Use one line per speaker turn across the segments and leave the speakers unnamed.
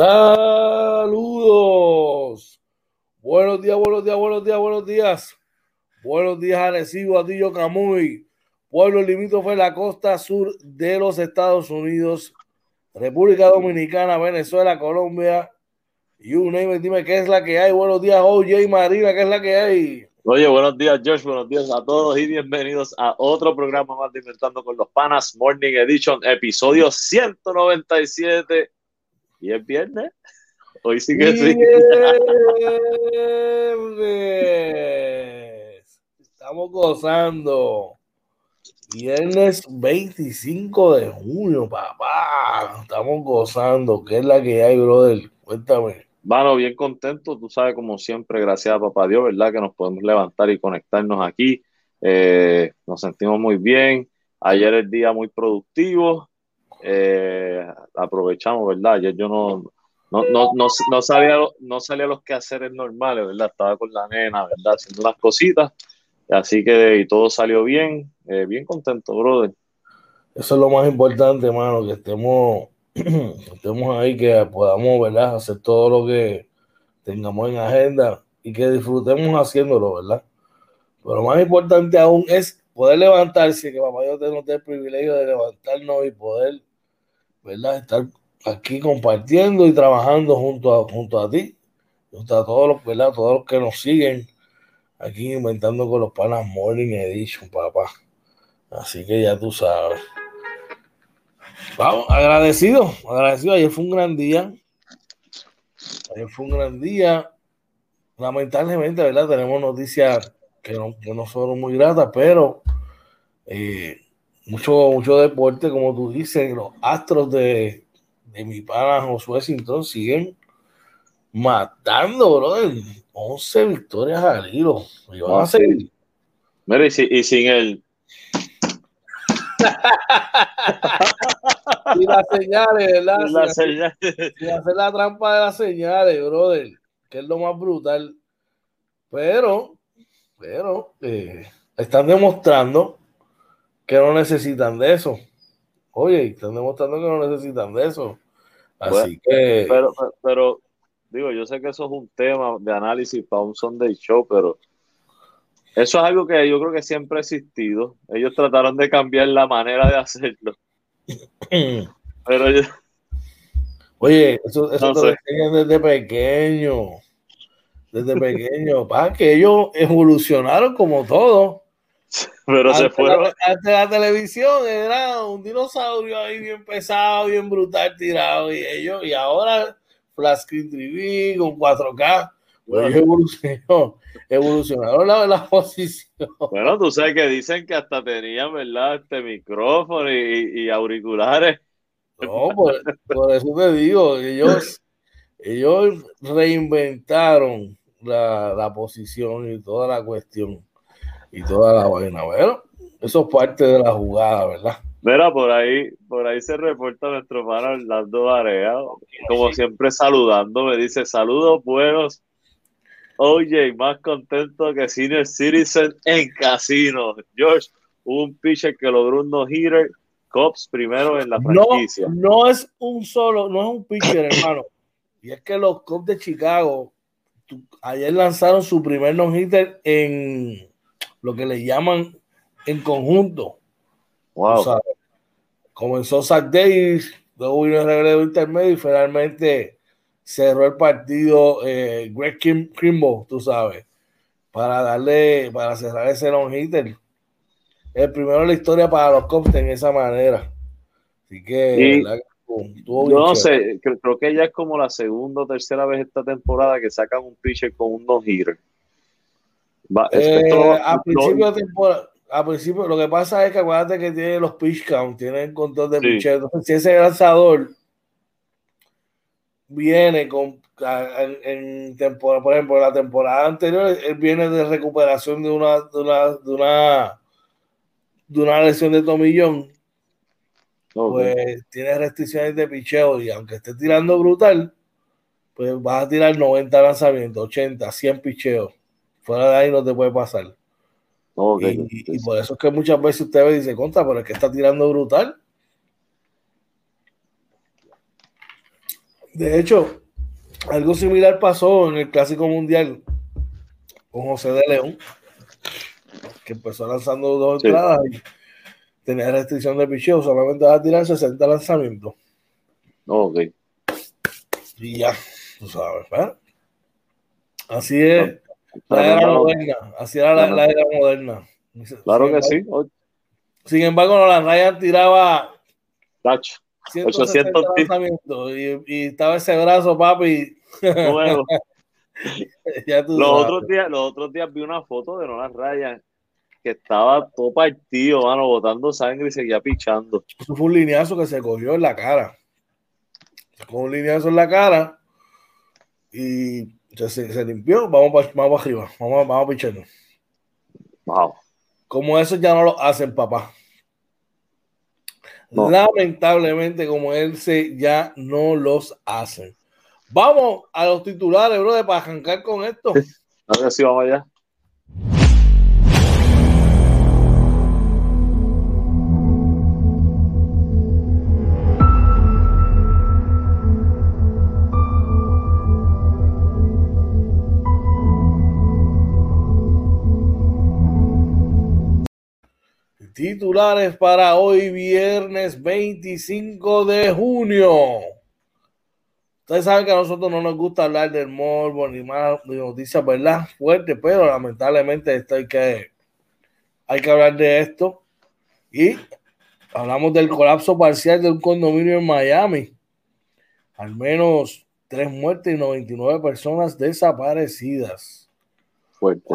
Saludos. Buenos días, buenos días, buenos días, buenos días. Buenos días, Arecibo, Atillo, Camuy, pueblo limítrofe la costa sur de los Estados Unidos, República Dominicana, Venezuela, Colombia. You name it, dime qué es la que hay. Buenos días, OJ Marina, qué es la que hay.
Oye, buenos días, Josh. Buenos días a todos y bienvenidos a otro programa más de Inventando con los Panas, Morning Edition, episodio 197 y es viernes. Hoy sí que sí.
Estamos gozando. Viernes 25 de junio, papá. Estamos gozando. ¿Qué es la que hay, brother? Cuéntame.
Bueno, bien contento, tú sabes, como siempre, gracias a papá Dios, ¿verdad? Que nos podemos levantar y conectarnos aquí. Eh, nos sentimos muy bien. Ayer el día muy productivo eh, aprovechamos, ¿verdad? Ayer yo no, no, no, no, no, salía, no salía los quehaceres normales, ¿verdad? Estaba con la nena, ¿verdad? Haciendo las cositas. Así que y todo salió bien, eh, bien contento, brother.
Eso es lo más importante, hermano, que estemos, estemos ahí, que podamos, ¿verdad? Hacer todo lo que tengamos en agenda y que disfrutemos haciéndolo, ¿verdad? Pero lo más importante aún es poder levantarse, que papá nos dé el privilegio de levantarnos y poder ¿verdad? Estar aquí compartiendo y trabajando junto a, junto a ti, junto a todos los, ¿verdad? Todos los que nos siguen aquí inventando con los panas Morning Edition, papá. Así que ya tú sabes. Vamos, agradecido, agradecido. Ayer fue un gran día. Ayer fue un gran día. Lamentablemente, ¿verdad? Tenemos noticias que no, que no son muy gratas, pero eh, mucho, mucho deporte, como tú dices, los astros de, de mi pana Josué Sintón siguen matando, brother. 11 victorias al hilo. Y van a seguir.
Mira, y, sin el.
y las señales, ¿verdad? La sin, hacer la trampa de las señales, brother. Que es lo más brutal. Pero, pero, eh, están demostrando que no necesitan de eso. Oye, están demostrando que no necesitan de eso. Así que.
Pero, pero, digo, yo sé que eso es un tema de análisis para un Sunday Show, pero eso es algo que yo creo que siempre ha existido. Ellos trataron de cambiar la manera de hacerlo. pero yo,
Oye, eso, eso te lo desde pequeño. Desde pequeño. Para que ellos evolucionaron como todo.
Pero se fueron.
Ante la televisión era un dinosaurio ahí bien pesado, bien brutal, tirado. Y ellos, y ahora Flash TV con 4K. Pues evolucionó, evolucionaron la, la, posición.
Bueno, tú sabes que dicen que hasta tenían, ¿verdad? Este micrófono y, y auriculares.
No, por, por, eso te digo, ellos, ellos reinventaron la, la posición y toda la cuestión y toda la vaina. Bueno, eso es parte de la jugada, ¿verdad?
Mira, por ahí, por ahí se reporta nuestro pana Orlando Area, como siempre saludando, me dice saludos buenos. Oye, más contento que Senior Citizen en casino. George, un pitcher que logró un no-hitter, Cops primero en la franquicia.
No, no es un solo, no es un pitcher, hermano. Y es que los Cops de Chicago ayer lanzaron su primer no-hitter en lo que le llaman en conjunto.
Wow. O sea,
comenzó Zach Davis, luego vino el regreso intermedio y finalmente cerró el partido eh, Greg Kim, Kimbo, tú sabes, para darle, para cerrar ese long hitter. El primero en la historia para los Cubs en esa manera. Así que,
yo no sé, creo, creo, que ya es como la segunda o tercera vez esta temporada que sacan un pitcher con un no-hitter.
Eh, a principio de temporada, a principio, lo que pasa es que acuérdate que tiene los pitch count, tiene el control de sí. Entonces, si ese lanzador viene con en, en, temporada, por ejemplo, la temporada anterior, él viene de recuperación de una, de una, de una, de una lesión de tomillón. Pues tiene restricciones de picheo y aunque esté tirando brutal, pues vas a tirar 90 lanzamientos, 80, 100 picheos Fuera de ahí no te puede pasar.
Okay.
Y, y, por eso es que muchas veces usted ve y dice, contra, pero es que está tirando brutal. De hecho, algo similar pasó en el Clásico Mundial con José de León, que empezó lanzando dos entradas y tenía restricción de picheo, solamente va a tirar 60 lanzamientos.
Ok.
Y ya, tú sabes, ¿verdad? Así es la era moderna, así era la, era moderna.
Claro que sí.
Sin embargo, la Ryan tiraba
800
lanzamientos y, y, estaba ese brazo, papi.
los, otros días, los otros días vi una foto de Nolan Ryan que estaba todo partido, mano, botando sangre y seguía pichando.
Eso fue un lineazo que se cogió en la cara. Se cogió un lineazo en la cara y se, se limpió. Vamos para vamos arriba, vamos, vamos a.
Wow.
Como eso ya no lo hacen, papá. Lamentablemente, como él se ya no los hacen. Vamos a los titulares, bro, para arrancar con esto.
A ver si vamos allá.
Titulares para hoy, viernes 25 de junio. Ustedes saben que a nosotros no nos gusta hablar del morbo ni más de noticias, ¿verdad? Fuerte, pero lamentablemente esto hay que, hay que hablar de esto. Y hablamos del colapso parcial de un condominio en Miami. Al menos tres muertes y 99 personas desaparecidas.
Fuerte.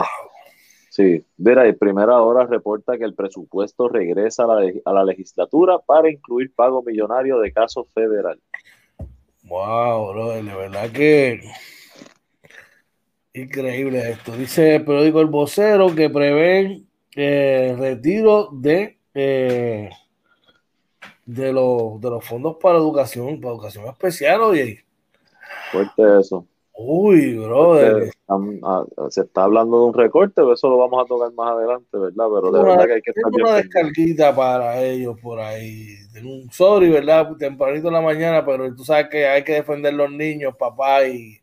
Sí, Vera, en primera hora reporta que el presupuesto regresa a la, legislatura para incluir pago millonario de caso federal.
Wow, bro, de verdad que increíble esto. Dice el periódico El Vocero que prevén eh, retiro de, eh, de, los, de los fondos para educación, para educación especial, oye.
Fuerte eso.
Uy, brother.
Ah, se está hablando de un recorte, eso lo vamos a tocar más adelante, ¿verdad? Pero de verdad que hay que
estar una descarguita para ellos por ahí. Un sorry, ¿verdad? Tempranito en la mañana, pero tú sabes que hay que defender los niños, papá, y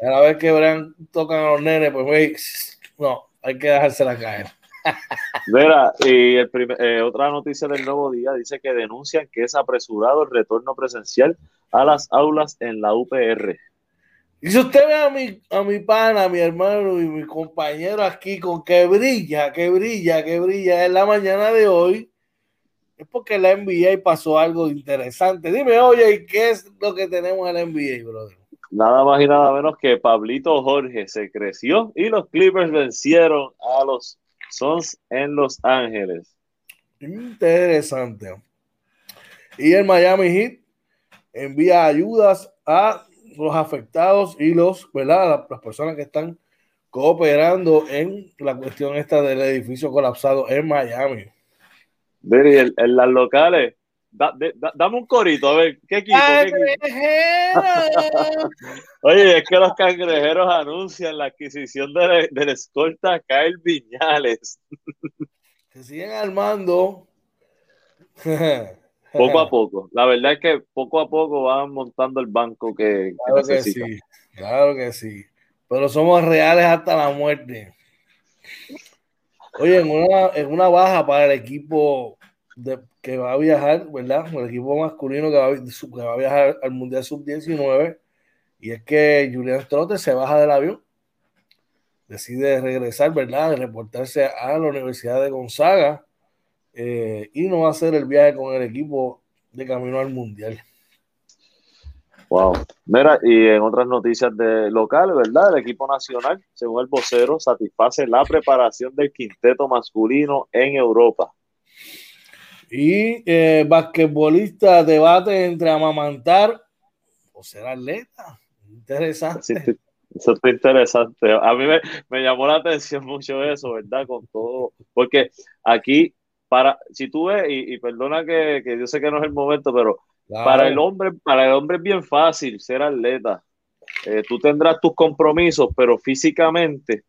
a la vez que verán, tocan a los nenes, pues no, hay que dejársela caer.
Mira, y el eh, otra noticia del nuevo día dice que denuncian que es apresurado el retorno presencial a las aulas en la UPR.
Y si usted ve a mi, a mi pana, a mi hermano y mi compañero aquí con que brilla, que brilla, que brilla en la mañana de hoy, es porque la NBA pasó algo interesante. Dime, oye, ¿y qué es lo que tenemos en la NBA, brother?
Nada más y nada menos que Pablito Jorge se creció y los Clippers vencieron a los Suns en Los Ángeles.
Interesante. Y el Miami Heat envía ayudas a los afectados y los, ¿verdad? Las personas que están cooperando en la cuestión esta del edificio colapsado en Miami.
Veri, en, las locales, dame un corito, a ver, ¿qué equipo? Oye, es que los cangrejeros anuncian la adquisición de la, escolta Kyle Viñales.
Se siguen armando.
Poco a poco. La verdad es que poco a poco van montando el banco que,
claro que, sí, claro que sí. Pero somos reales hasta la muerte. Oye, en una, en una baja para el equipo de, que va a viajar, ¿verdad? El equipo masculino que va, que va a viajar al Mundial Sub-19. Y es que Julián Trotter se baja del avión. Decide regresar, ¿verdad? Reportarse a la Universidad de Gonzaga eh, y no va a hacer el viaje con el equipo de camino al mundial.
Wow. Mira, y en otras noticias de local, ¿verdad? El equipo nacional, según el vocero, satisface la preparación del quinteto masculino en Europa.
Y eh, basquetbolista debate entre amamantar o ser atleta. Interesante.
eso está interesante. A mí me, me, llamó la atención mucho eso, ¿verdad? Con todo, porque aquí para, si tú ves, y, perdona que, yo sé que no es el momento, pero para el hombre, para el hombre es bien fácil ser atleta. Eh, tú tendrás tus compromisos, pero físicamente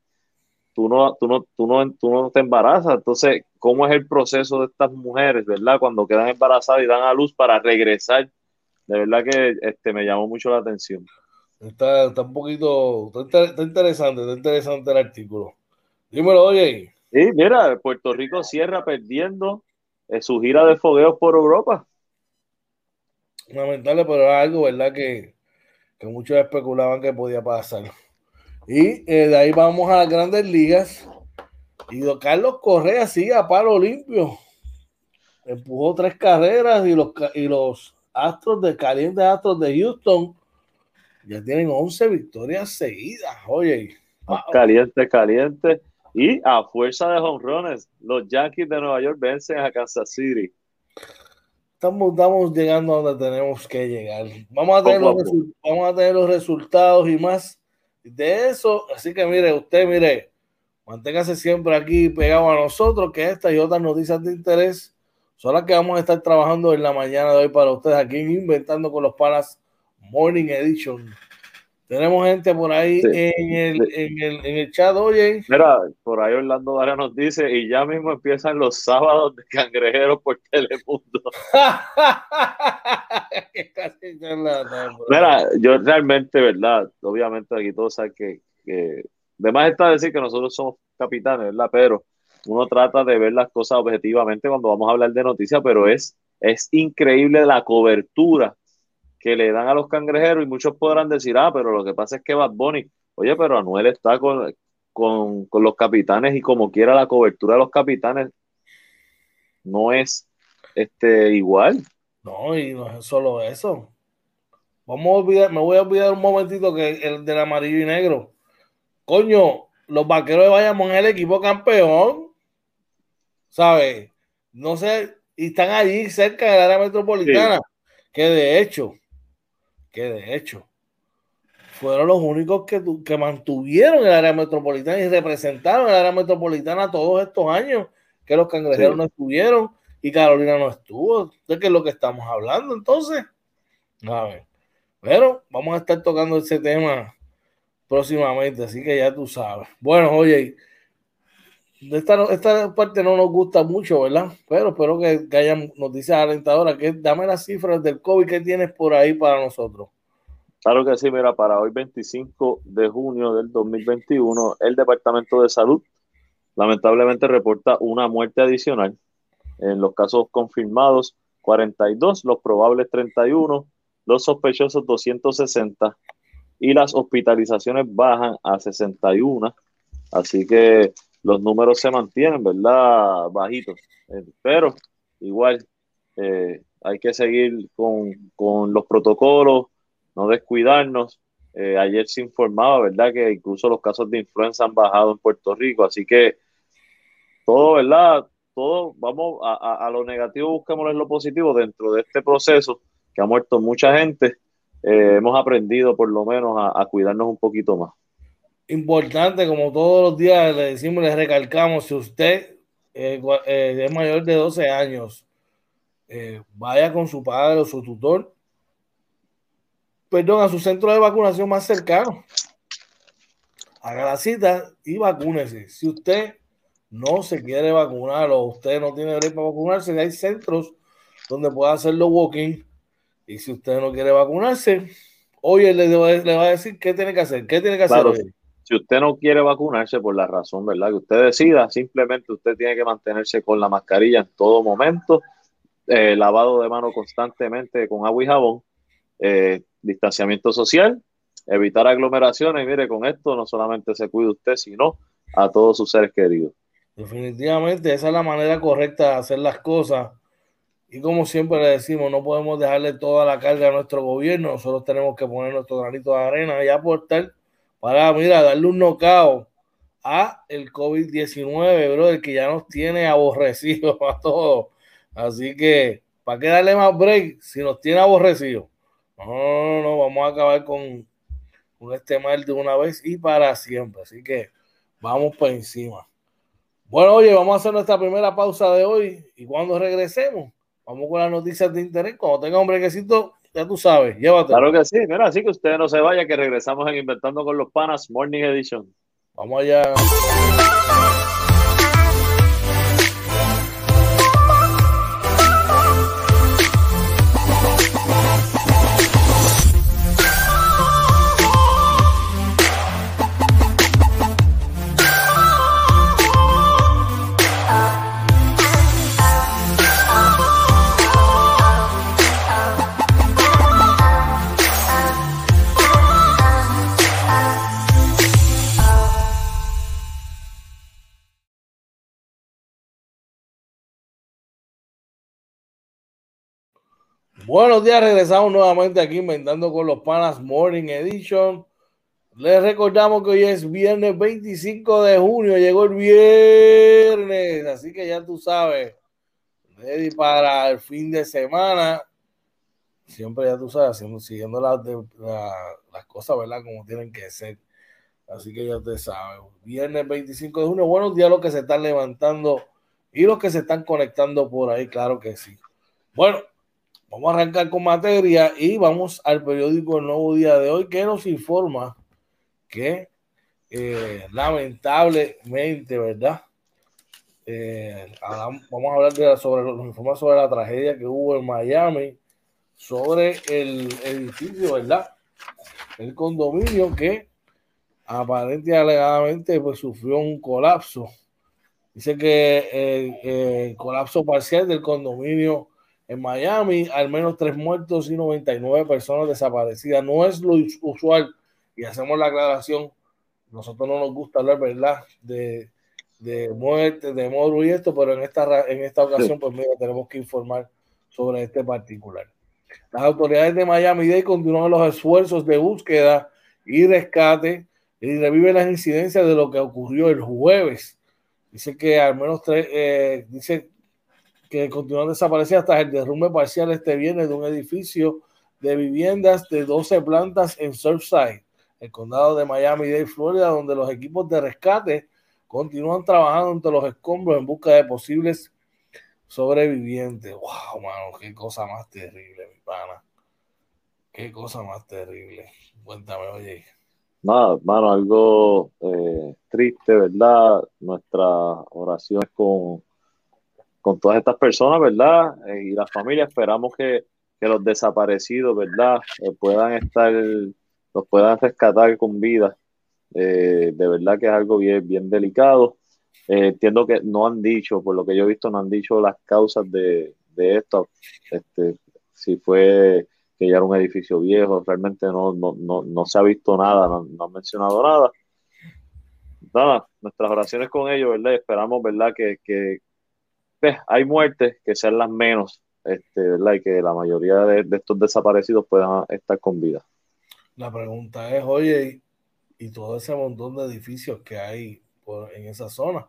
tú no, tú no, tú no, tú no te embarazas. Entonces, ¿cómo es el proceso de estas mujeres, verdad? Cuando quedan embarazadas y dan a luz para regresar de verdad que este, me llamó mucho la atención.
Está, está un poquito, está, interesante, está interesante el artículo. Dímelo, oye.
Sí, mira, Puerto Rico cierra perdiendo eh, su gira de fogueos por Europa.
Lamentable, pero era algo, ¿verdad? Que, que muchos especulaban que podía pasar. Y eh, de ahí vamos a las grandes ligas. Y don Carlos Correa sigue a palo limpio. Empujó tres carreras y los, y los Astros de calientes Astros de Houston ya tienen 11 victorias seguidas. Oye,
caliente, caliente. Y a fuerza de honrones, los Yankees de Nueva York vencen a Kansas City.
Estamos, estamos llegando a donde tenemos que llegar. Vamos a, tener los, vamos a tener los resultados y más de eso. Así que mire, usted, mire, manténgase siempre aquí pegado a nosotros, que estas y otras noticias de interés son las que vamos a estar trabajando en la mañana de hoy para ustedes aquí Inventando con los Panas Morning Edition. Tenemos gente por ahí en, el, en, el, en, el, chat, oye.
Mira, por ahí Orlando Vara nos dice, y ya mismo empiezan los sábados de cangrejeros por Telemundo. Mira, yo realmente, ¿verdad? Obviamente aquí todos saben que, que de está decir que nosotros somos capitanes, ¿verdad? Pero uno trata de ver las cosas objetivamente cuando vamos a hablar de noticias, pero es, es increíble la cobertura que le dan a los cangrejeros y muchos podrán decir, ah, pero lo que pasa es que Bad Bunny, oye, pero Anuel está con, con, con los capitanes y como quiera la cobertura de los capitanes no es este, igual.
No, y no es solo eso. Vamos a olvidar, me voy a olvidar un momentito que el del amarillo y negro. Coño, los vaqueros de Bayamón es el equipo campeón. ¿Sabes? No sé, y están allí cerca del área metropolitana. Que de hecho, que de hecho fueron los únicos que, que mantuvieron el área metropolitana y representaron el área metropolitana todos estos años que los cangrejeros no estuvieron y Carolina no estuvo. ¿De qué es lo que estamos hablando entonces? A ver. Pero vamos a estar tocando ese tema próximamente, así que ya tú sabes. Bueno, oye, esta, esta parte no nos gusta mucho, ¿verdad? Pero espero que, que hayan noticias alentadoras. Que, dame las cifras del COVID que tienes por ahí para nosotros.
Claro que sí, mira, para hoy 25 de junio del 2021, el Departamento de Salud lamentablemente reporta una muerte adicional. En los casos confirmados, 42, los probables 31, los sospechosos 260 y las hospitalizaciones bajan a 61. Así que los números se mantienen, ¿verdad? Bajitos. Eh, pero igual eh, hay que seguir con, los protocolos, no descuidarnos. Eh, ayer se informaba, ¿verdad? Que incluso los casos de influenza han bajado en Puerto Rico. Así que todo, ¿verdad? Todo, vamos a, lo negativo, busquémoslo en lo positivo dentro de este proceso que ha muerto mucha gente. hemos aprendido por lo menos a cuidarnos un poquito más
importante, como todos los días le decimos, le recalcamos, si usted eh, eh, es mayor de 12 años, eh, vaya con su padre o su tutor, perdón, a su centro de vacunación más cercano. Haga la cita y vacúnese. Si usted no se quiere vacunar o usted no tiene derecho para vacunarse, hay centros donde pueda hacerlo walking. Y si usted no quiere vacunarse, hoy él le, va a decir qué tiene que hacer. ¿Qué tiene que hacer?
Si usted no quiere vacunarse por la razón, ¿verdad? Que usted decida, simplemente usted tiene que mantenerse con la mascarilla en todo momento, eh, lavado de mano constantemente con agua y jabón, eh, distanciamiento social, evitar aglomeraciones. Y mire, con esto no solamente se cuida usted, sino a todos sus seres queridos.
Definitivamente, esa es la manera correcta de hacer las cosas. Y como siempre le decimos, no podemos dejarle toda la carga a nuestro gobierno, nosotros tenemos que poner nuestro granito de arena y aportar para, mira, darle un knockout a el COVID-19, brother, que ya nos tiene aborrecidos a todos. Así que, ¿para qué darle más break si nos tiene aborrecidos? No, no, no, vamos a acabar con, con este mal de una vez y para siempre. Así que vamos por encima. Bueno, oye, vamos a hacer nuestra primera pausa de hoy y cuando regresemos, vamos con las noticias de internet. Cuando tenga un brequecito, ya tú sabes, llévate.
Claro que sí, mira, así que usted no se vaya, que regresamos en Inventando con los Panas Morning Edition.
Vamos allá. Buenos días, regresamos nuevamente aquí inventando con los panas Morning Edition. Les recordamos que hoy es viernes 25 de junio, llegó el viernes, así que ya tú sabes, ready para el fin de semana. Siempre ya tú sabes, siguiendo las cosas, ¿verdad? Como tienen que ser. Así que ya te sabes, viernes 25 de junio, buenos días a los que se están levantando y los que se están conectando por ahí, claro que sí. Bueno, Vamos a arrancar con materia y vamos al periódico El Nuevo Día de hoy que nos informa que eh, lamentablemente, ¿verdad? Eh, vamos a hablar sobre, nos informa sobre la tragedia que hubo en Miami, sobre el edificio, ¿verdad? El condominio que aparentemente alegadamente pues, sufrió un colapso. Dice que el colapso parcial del condominio en Miami, al menos tres muertos y 99 personas desaparecidas. No es lo usual, y hacemos la aclaración, nosotros no nos gusta hablar, ¿verdad?, de, de muerte, de morro y esto, pero en esta, en esta ocasión, pues mira, tenemos que informar sobre este particular. Las autoridades de Miami-Dade continúan los esfuerzos de búsqueda y rescate y reviven las incidencias de lo que ocurrió el jueves. Dice que al menos tres, eh, dice que continúan desaparecidas hasta el derrumbe parcial este viernes de un edificio de viviendas de 12 plantas en Surfside, el condado de Miami-Dade, Florida, donde los equipos de rescate continúan trabajando entre los escombros en busca de posibles sobrevivientes. ¡Wow, mano! ¡Qué cosa más terrible, mi pana! ¡Qué cosa más terrible! Cuéntame, oye.
Nada, mano, algo eh, triste, ¿verdad? Nuestra oración es con con todas estas personas, ¿verdad? Eh, y las familias esperamos que, los desaparecidos, ¿verdad? Eh, puedan estar, los puedan rescatar con vida. Eh, de verdad que es algo bien, bien delicado. entiendo que no han dicho, por lo que yo he visto, no han dicho las causas de, esto. Este, si fue que ya era un edificio viejo, realmente no, no, se ha visto nada, no, han mencionado nada. Nada, nuestras oraciones con ellos, ¿verdad? Esperamos, ¿verdad? Que, que, hay muertes que sean las menos, este, ¿verdad? Y que la mayoría de, estos desaparecidos puedan estar con vida.
La pregunta es, oye, y, todo ese montón de edificios que hay en esa zona,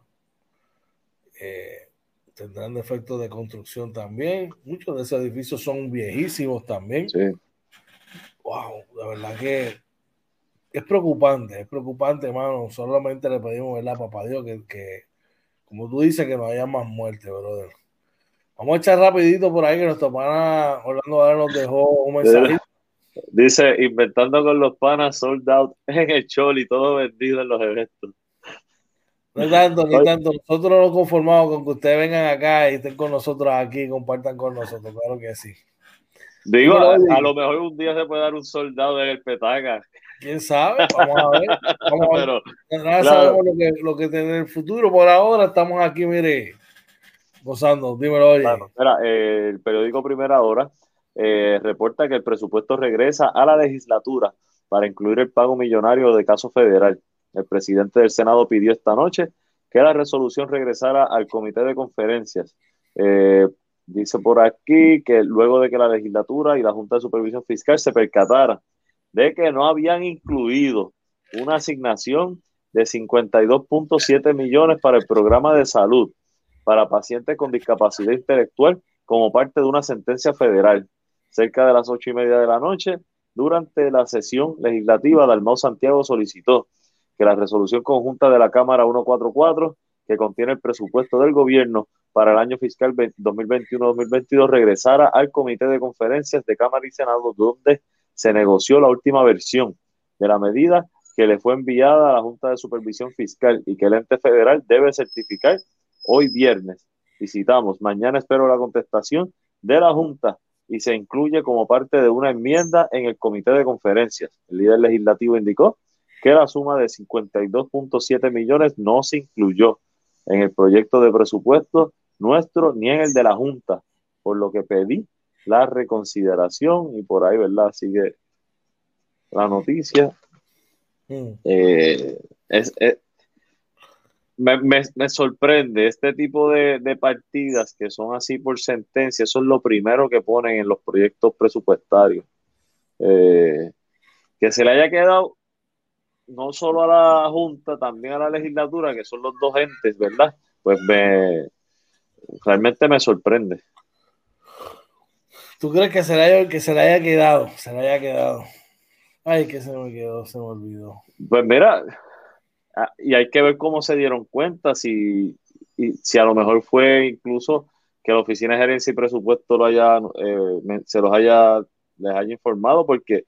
eh, tendrán defectos de construcción también. Muchos de esos edificios son viejísimos también. Sí. Wow, la verdad que es preocupante, es preocupante, hermano. Solamente le pedimos, ¿verdad, papá Dios, que, que como tú dices, que no haya más muerte, brother. Vamos a echar rapidito por ahí que nuestro pana Orlando ahora nos dejó un mensaje.
Dice, inventando con los panas sold out en el y todo vendido en los eventos.
No tanto, ni tanto. Nosotros nos conformamos con que ustedes vengan acá y estén con nosotros aquí y compartan con nosotros, claro que sí.
Digo, a, lo mejor un día se puede dar un soldado en el petaca.
¿Quién sabe? Vamos a ver. Vamos a ver. Pero, sabemos lo que, lo que tiene el futuro. Por ahora estamos aquí, mire, gozando. Dímelo, oye.
el periódico Primera Hora eh, reporta que el presupuesto regresa a la legislatura para incluir el pago millonario de caso federal. El presidente del Senado pidió esta noche que la resolución regresara al comité de conferencias. Eh, dice por aquí que luego de que la legislatura y la Junta de Supervisión Fiscal se percataran de que no habían incluido una asignación de 52.7 millones para el programa de salud para pacientes con discapacidad intelectual como parte de una sentencia federal. Cerca de las ocho y media de la noche, durante la sesión legislativa, Dalmau Santiago solicitó que la resolución conjunta de la Cámara 144, que contiene el presupuesto del gobierno para el año fiscal 2021-2022, regresara al Comité de Conferencias de Cámara y Senado, donde se negoció la última versión de la medida que le fue enviada a la Junta de Supervisión Fiscal y que el ente federal debe certificar hoy viernes. Visitamos, mañana espero la contestación de la Junta y se incluye como parte de una enmienda en el comité de conferencias. El líder legislativo indicó que la suma de 52.7 millones no se incluyó en el proyecto de presupuesto nuestro ni en el de la Junta, por lo que pedí la reconsideración y por ahí, ¿verdad? Sigue la noticia. Mm. Eh, es, me, me, me, sorprende este tipo de, de, partidas que son así por sentencia, eso es lo primero que ponen en los proyectos presupuestarios. Eh, que se le haya quedado no solo a la Junta, también a la legislatura, que son los dos entes, ¿verdad? Pues me realmente me sorprende.
¿Tú crees que se haya, que se le haya quedado? Se le haya quedado. Ay, que se me quedó, se me olvidó.
Pues mira, y hay que ver cómo se dieron cuenta, si, si a lo mejor fue incluso que la Oficina de Gerencia y Presupuesto lo haya, eh, se los haya, les haya informado, porque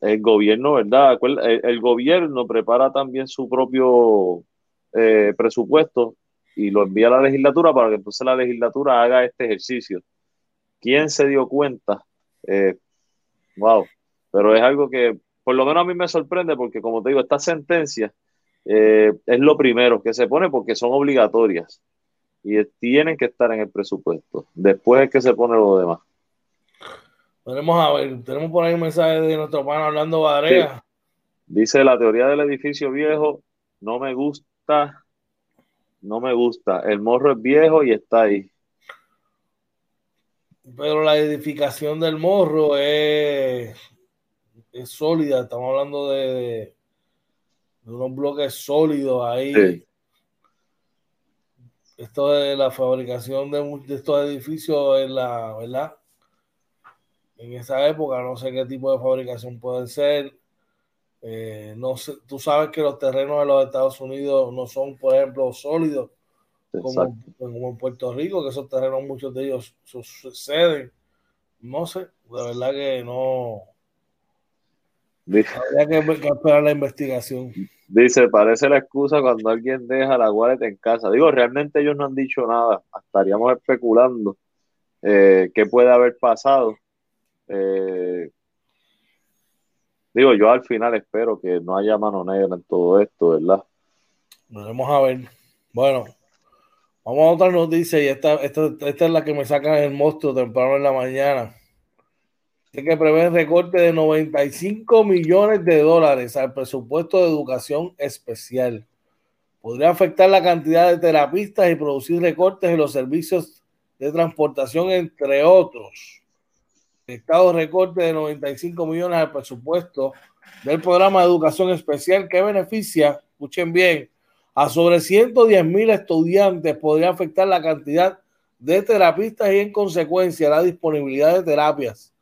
el gobierno, ¿verdad? El, gobierno prepara también su propio eh, presupuesto y lo envía a la legislatura para que entonces la legislatura haga este ejercicio. ¿Quién se dio cuenta? Eh, wow, pero es algo que por lo menos a mí me sorprende porque como te digo, esta sentencia eh, es lo primero que se pone porque son obligatorias y tienen que estar en el presupuesto. Después es que se pone lo demás.
Tenemos a ver, tenemos por ahí un mensaje de nuestro hermano hablando Varela.
Dice la teoría del edificio viejo, no me gusta, no me gusta. El morro es viejo y está ahí.
Pero la edificación del morro es, es sólida. Estamos hablando de, unos bloques sólidos ahí. Esto de la fabricación de, estos edificios en la, ¿verdad? En esa época, no sé qué tipo de fabricación puede ser. Eh, no sé, tú sabes que los terrenos de los Estados Unidos no son, por ejemplo, sólidos como, como, en Puerto Rico, que esos terrenos, muchos de ellos suceden. No sé, de verdad que no. Habría que esperar la investigación.
Dice, parece la excusa cuando alguien deja la wallet en casa. Digo, realmente ellos no han dicho nada. Estaríamos especulando eh, qué puede haber pasado. Eh, digo, yo al final espero que no haya mano negra en todo esto, ¿verdad?
Vamos a ver. Bueno, vamos a otra noticia y esta, esta, esta es la que me saca el monstruo temprano en la mañana que prevé recorte de 95 millones de dólares al presupuesto de educación especial. Podría afectar la cantidad de terapistas y producir recortes en los servicios de transportación, entre otros. El Estado recorte de 95 millones al presupuesto del programa de educación especial que beneficia, escuchen bien, a sobre 110 mil estudiantes podría afectar la cantidad de terapistas y en consecuencia la disponibilidad de terapias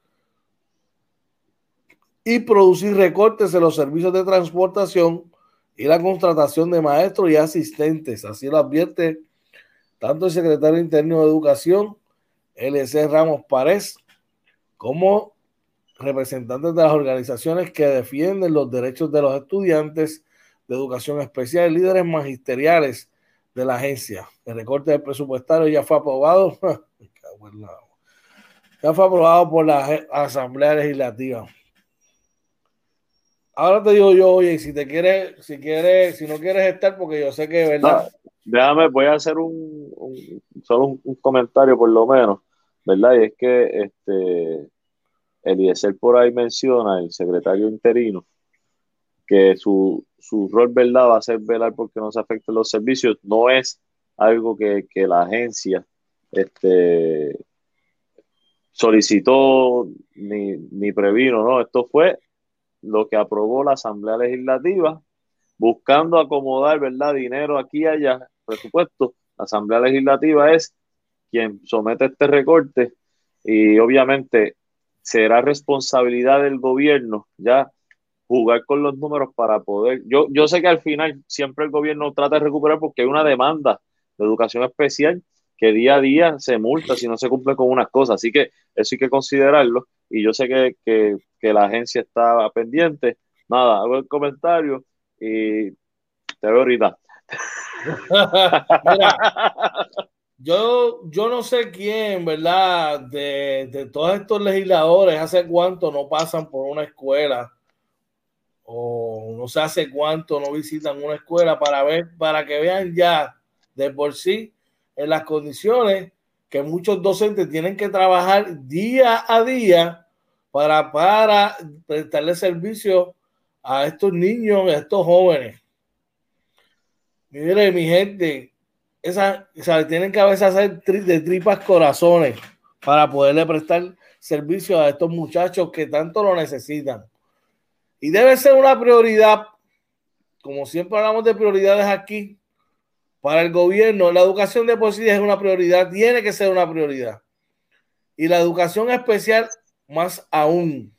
y producir recortes en los servicios de transportación y la contratación de maestros y asistentes. Así lo advierte tanto el secretario interno de Educación, LC Ramos Párez, como representantes de las organizaciones que defienden los derechos de los estudiantes de educación especial líderes magisteriales de la agencia. El recorte del presupuestario ya fue aprobado. ya fue aprobado por la Asamblea Legislativa. Ahora te digo yo, oye, si te quieres, si quieres, si no quieres estar, porque yo sé que, ¿verdad?
déjame, voy a hacer un, solo un, comentario por lo menos, ¿verdad? Y es que este Eliezer por ahí menciona, el secretario interino, que su, su rol, ¿verdad?, va a ser velar porque no se afecten los servicios. No es algo que, que la agencia este, solicitó ni, ni previno, ¿no? Esto fue lo que aprobó la Asamblea Legislativa, buscando acomodar, ¿verdad?, dinero aquí y allá, presupuesto. La Asamblea Legislativa es quien somete este recorte y obviamente será responsabilidad del gobierno ya jugar con los números para poder. Yo, yo sé que al final siempre el gobierno trata de recuperar porque hay una demanda de educación especial que día a día se multa si no se cumple con unas cosas. Así que eso hay que considerarlo. Y yo sé que, que, que la agencia está pendiente. Nada, hago el comentario y te veo ahorita.
yo, yo no sé quién, ¿verdad? De, de todos estos legisladores, hace cuánto no pasan por una escuela o no sé hace cuánto no visitan una escuela para ver, para que vean ya de por sí en las condiciones que muchos docentes tienen que trabajar día a día para, para prestarle servicio a estos niños, a estos jóvenes. Mire, mi gente, esa, o sea, tienen que a veces hacer de tripas corazones para poderle prestar servicio a estos muchachos que tanto lo necesitan. Y debe ser una prioridad, como siempre hablamos de prioridades aquí, para el gobierno. La educación de por es una prioridad, tiene que ser una prioridad. Y la educación especial más aún.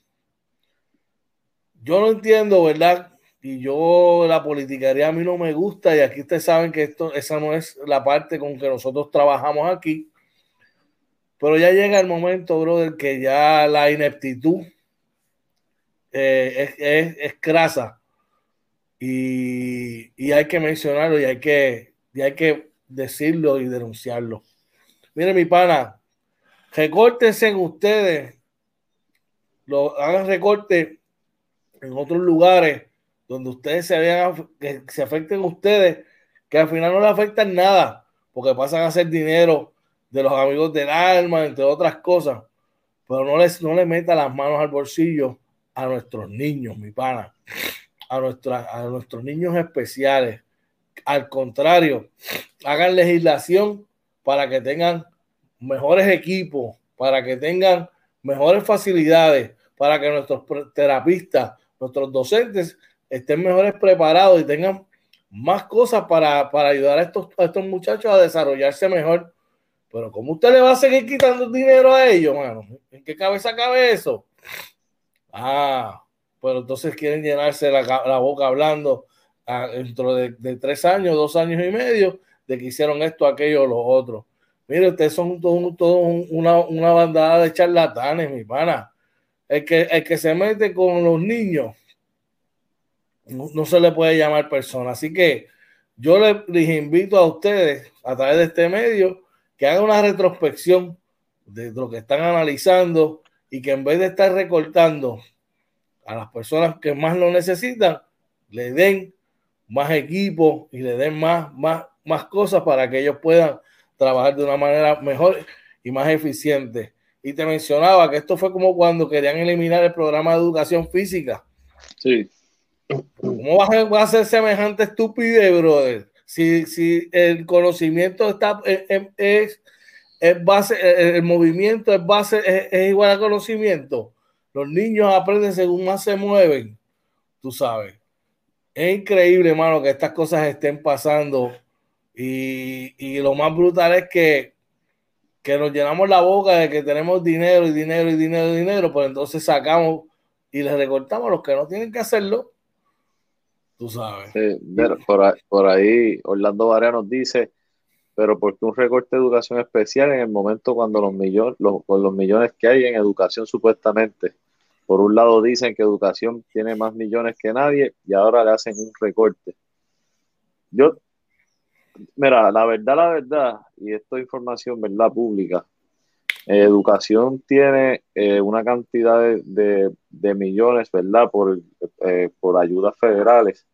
Yo no entiendo, ¿verdad? Y yo la politicaría a mí no me gusta y aquí ustedes saben que esto, esa no es la parte con que nosotros trabajamos aquí. Pero ya llega el momento, brother, que ya la ineptitud eh, es, es, crasa y, y, hay que mencionarlo y hay que, y hay que decirlo y denunciarlo. Mire, mi pana, recórtense en ustedes, lo, hagan recorte en otros lugares donde ustedes se que se afecten ustedes, que al final no le afectan nada, porque pasan a hacer dinero de los amigos del alma, entre otras cosas, pero no les no le meta las manos al bolsillo a nuestros niños, mi pana, a, nuestra, a nuestros niños especiales. Al contrario, hagan legislación para que tengan mejores equipos, para que tengan mejores facilidades, para que nuestros terapistas, nuestros docentes estén mejores preparados y tengan más cosas para, ayudar a estos, a estos muchachos a desarrollarse mejor. Pero ¿cómo usted le va a seguir quitando dinero a ellos, mano? ¿En qué cabeza cabe eso? Ah, pero entonces quieren llenarse la, boca hablando ah, dentro de, tres años, dos años y medio, de que hicieron esto, aquello, lo otro. Mire, ustedes son todo, una, una, bandada de charlatanes, mi pana. El que, el que se mete con los niños no, se le puede llamar persona. Así que yo les, invito a ustedes, a través de este medio, que hagan una retrospección de lo que están analizando y que en vez de estar recortando a las personas que más lo necesitan, le den más equipo y le den más, más, más cosas para que ellos puedan trabajar de una manera mejor y más eficiente. Y te mencionaba que esto fue como cuando querían eliminar el programa de educación física.
Sí.
¿Cómo vas a, hacer semejante estupidez, brother? Si, si el conocimiento está es, es base, el movimiento es base, es, igual al conocimiento. Los niños aprenden según más se mueven, tú sabes. Es increíble, hermano, que estas cosas estén pasando. Y, y lo más brutal es que, que nos llenamos la boca de que tenemos dinero y dinero y dinero y dinero, pues entonces sacamos y les recortamos a los que no tienen que hacerlo tú sabes.
por, ahí, Orlando Varea nos dice, pero ¿por qué un recorte de educación especial en el momento cuando los millones, con los millones que hay en educación supuestamente? Por un lado dicen que educación tiene más millones que nadie y ahora le hacen un recorte. Yo, mira, la verdad, la verdad, y esto es información, ¿verdad? Pública. educación tiene eh, una cantidad de, de, millones, ¿verdad? Por, eh, por ayudas federales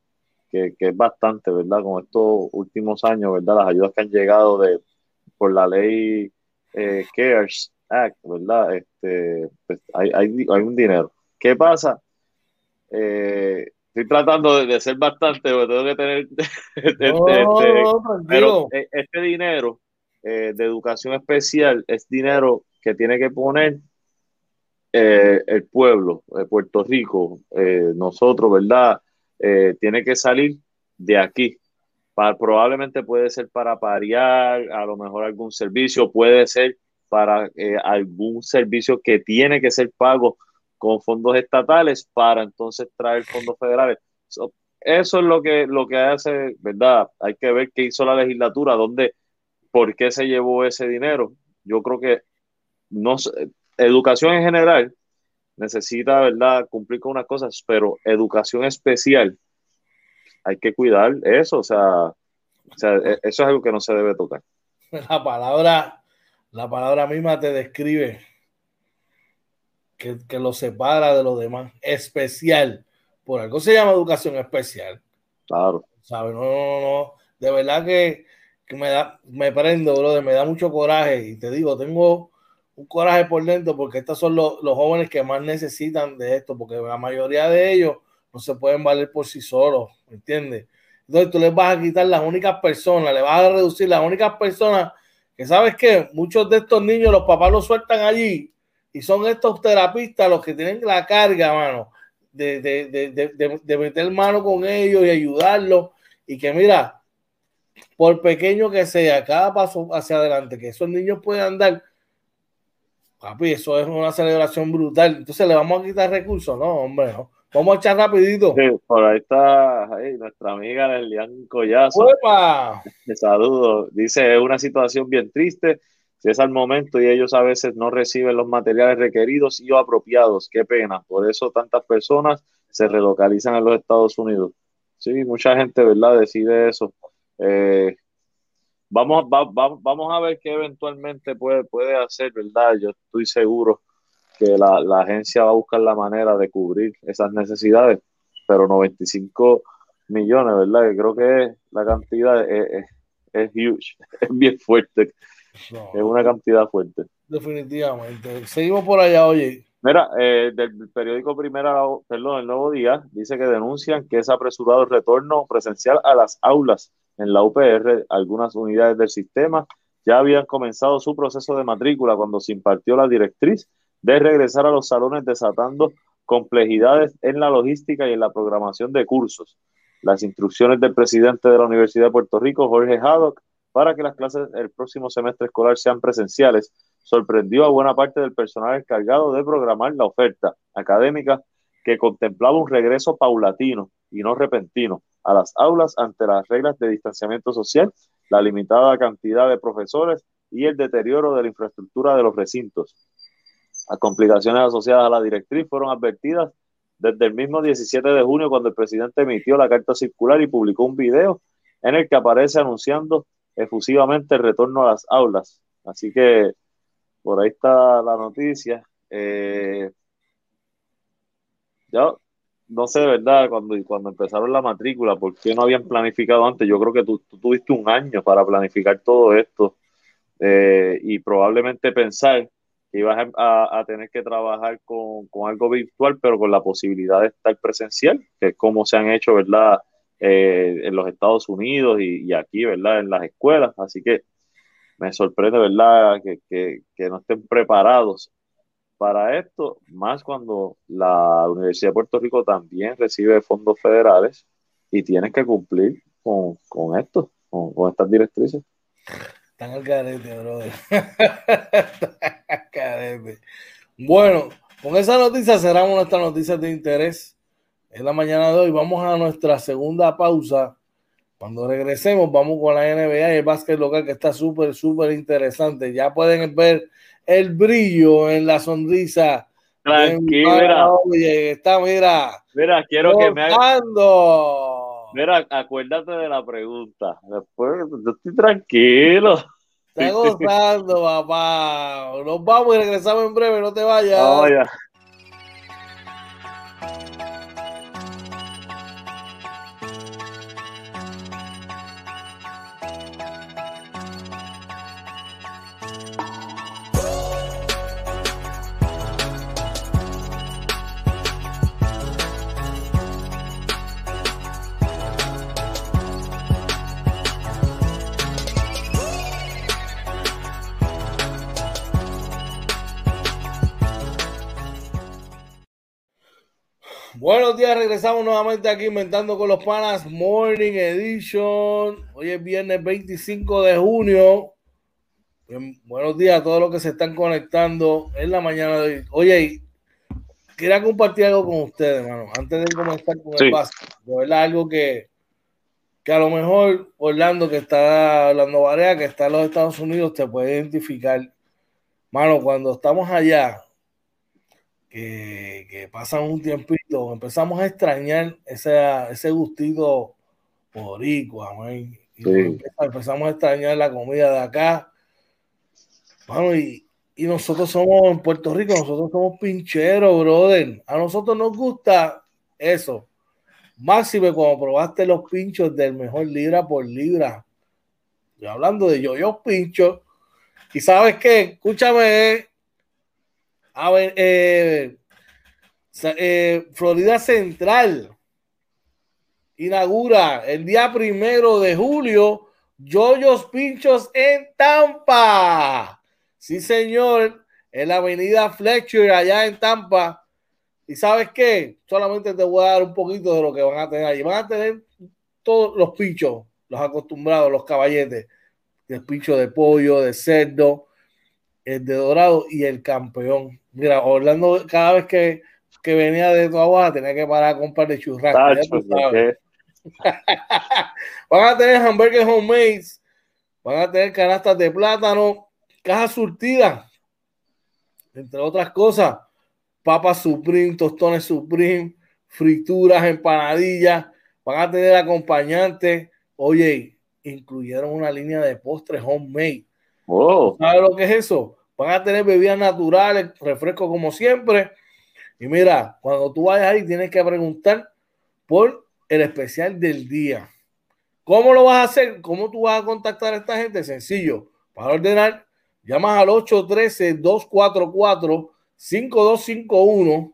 que, es bastante, ¿verdad? Con estos últimos años, ¿verdad? Las ayudas que han llegado de por la ley eh, CARES Act, ¿verdad? Este, pues, hay, hay, hay, un dinero. ¿Qué pasa? Eh, estoy tratando de, ser bastante, porque tengo que tener. este, este pero e, este dinero eh, de educación especial es dinero que tiene que poner el pueblo, de Puerto Rico, nosotros, ¿verdad? Eh, tiene que salir de aquí. Para, probablemente puede ser para pariar, a lo mejor algún servicio, puede ser para eh, algún servicio que tiene que ser pago con fondos estatales para entonces traer fondos federales. eso es lo que, lo que hace, ¿verdad? Hay que ver qué hizo la legislatura, dónde, por qué se llevó ese dinero. Yo creo que no educación en general necesita, ¿verdad?, cumplir con unas cosas, pero educación especial, hay que cuidar eso, o sea, e, eso es algo que no se debe tocar.
La palabra, la palabra misma te describe que, lo separa de los demás, especial, por algo se llama educación especial.
Claro.
¿Sabes? No, no, no, de verdad que, que me da, me prendo, brother, me da mucho coraje y te digo, tengo un coraje por dentro porque estos son los, jóvenes que más necesitan de esto, porque la mayoría de ellos no se pueden valer por sí solos, ¿me entiendes? Entonces tú les vas a quitar las únicas personas, le vas a reducir las únicas personas que sabes que muchos de estos niños los papás los sueltan allí y son estos terapistas los que tienen la carga, mano, de, de meter mano con ellos y ayudarlos y que mira, por pequeño que sea, cada paso hacia adelante que esos niños puedan dar, papi, eso es una celebración brutal. Entonces le vamos a quitar recursos, no, hombre, no. Vamos a echar rapidito.
por ahí está nuestra amiga Lelian Collazo. Te saludo. Dice, es una situación bien triste. Si es al momento y ellos a veces no reciben los materiales requeridos y o apropiados. Qué pena. Por eso tantas personas se relocalizan en los Estados Unidos. Sí, mucha gente, ¿verdad? Decide eso. Eh, vamos, vamos a ver qué eventualmente puede, puede hacer, ¿verdad? Yo estoy seguro que la, agencia va a buscar la manera de cubrir esas necesidades, pero 95 millones, ¿verdad? Que creo que la cantidad es, es, huge, es bien fuerte, es una cantidad fuerte.
Definitivamente. Seguimos por allá, oye.
Mira, eh, del periódico Primera, perdón, el Nuevo Día, dice que denuncian que es apresurado el retorno presencial a las aulas en la UPR. Algunas unidades del sistema ya habían comenzado su proceso de matrícula cuando se impartió la directriz de regresar a los salones desatando complejidades en la logística y en la programación de cursos. Las instrucciones del presidente de la Universidad de Puerto Rico, Jorge Haddock, para que las clases el próximo semestre escolar sean presenciales, sorprendió a buena parte del personal encargado de programar la oferta académica que contemplaba un regreso paulatino y no repentino a las aulas ante las reglas de distanciamiento social, la limitada cantidad de profesores y el deterioro de la infraestructura de los recintos. Las complicaciones asociadas a la directriz fueron advertidas desde el mismo 17 de junio cuando el presidente emitió la carta circular y publicó un video en el que aparece anunciando efusivamente el retorno a las aulas. Así que por ahí está la noticia. Eh, yo no sé de verdad cuando, cuando empezaron la matrícula, ¿por qué no habían planificado antes? Yo creo que tú, tuviste un año para planificar todo esto eh, y probablemente pensar ibas a, tener que trabajar con, algo virtual, pero con la posibilidad de estar presencial, que es como se han hecho, ¿verdad? Eh, en los Estados Unidos y, aquí, ¿verdad? En las escuelas. Así que me sorprende, ¿verdad? Que, no estén preparados para esto, más cuando la Universidad de Puerto Rico también recibe fondos federales y tiene que cumplir con, esto, con, con estas directrices.
Están al carete, brother. carete. Bueno, con esa noticia cerramos nuestras noticias de interés en la mañana de hoy. Vamos a nuestra segunda pausa. Cuando regresemos, vamos con la NBA y el básquet local que está súper, súper interesante. Ya pueden ver el brillo en la sonrisa.
Tranquila.
Oye, está, mira.
Mira, quiero que me haga. Mira, acuérdate de la pregunta. Después, yo estoy tranquilo.
Está gozando, papá. Nos vamos y regresamos en breve, no te vayas. Buenos días, regresamos nuevamente aquí inventando con los panas Morning Edition. Hoy es viernes 25 de junio. buenos días a todos los que se están conectando en la mañana de hoy. Oye, quería compartir algo con ustedes, hermano, antes de comenzar con el paso. De verdad, algo que, que a lo mejor Orlando, que está Orlando Barea, que está en los Estados Unidos, te puede identificar. Mano, cuando estamos allá, que, que pasan un tiempito, empezamos a extrañar ese, ese gustito boricua, y empezamos a extrañar la comida de acá. Bueno, y, y, nosotros somos en Puerto Rico, nosotros somos pincheros, brother. A nosotros nos gusta eso. Máxime cuando probaste los pinchos del mejor libra por libra. Yo hablando de yo, yo pincho. Y sabes qué, escúchame, a ver, eh, eh, Florida Central inaugura el día primero de julio Yoyos Pinchos en Tampa. Sí, señor, en la avenida Fletcher, allá en Tampa. Y sabes qué? Solamente te voy a dar un poquito de lo que van a tener allí. Van a tener todos los pinchos, los acostumbrados, los caballetes, el pincho de pollo, de cerdo, el de dorado y el campeón. Mira, Orlando, cada vez que, que venía de tu agua tenía que parar a comprar de churrasco. van a tener hamburgues homemade, van a tener canastas de plátano, cajas surtidas, entre otras cosas, papas Supreme, tostones Supreme, frituras, empanadillas, van a tener acompañantes. Oye, incluyeron una línea de postres homemade. ¿Sabes lo que es eso? Van a tener bebidas naturales, refrescos como siempre. Y mira, cuando tú vayas ahí, tienes que preguntar por el especial del día. ¿Cómo lo vas a hacer? ¿Cómo tú vas a contactar a esta gente? Sencillo. Para ordenar, llamas al 813-244-5251.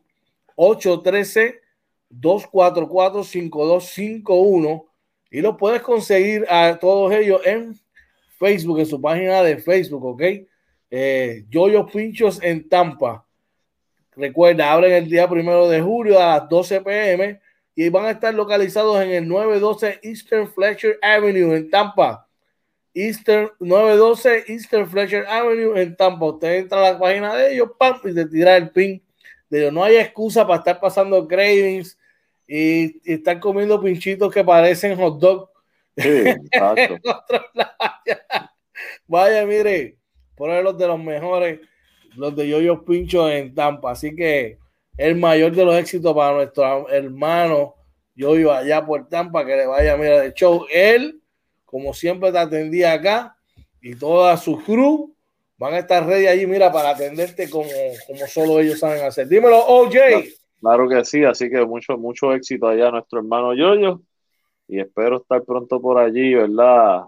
813-244-5251. Y lo puedes conseguir a todos ellos en Facebook, en su página de Facebook, ¿ok? Eh, Yoyo Pinchos en Tampa. Recuerda, abren el día primero de julio a las 12 pm y van a estar localizados en el 912 Eastern Fletcher Avenue en Tampa. Eastern 912 Eastern Fletcher Avenue en Tampa. Usted entra a la página de ellos, pam, y te tira el pin. De ellos. No hay excusa para estar pasando cravings y, estar comiendo pinchitos que parecen hot dog. Vaya, mire, los de los mejores, los de Yoyos Pinchos en Tampa. Así que el mayor de los éxitos para nuestro hermano Yoyo allá por Tampa, que le vaya, mira, de show. Él, como siempre, te atendía acá y toda su crew van a estar ready allí, mira, para atenderte como, como solo ellos saben hacer. Dímelo, OJ.
Claro que sí, así que mucho, mucho éxito allá nuestro hermano Yoyo y espero estar pronto por allí, ¿verdad?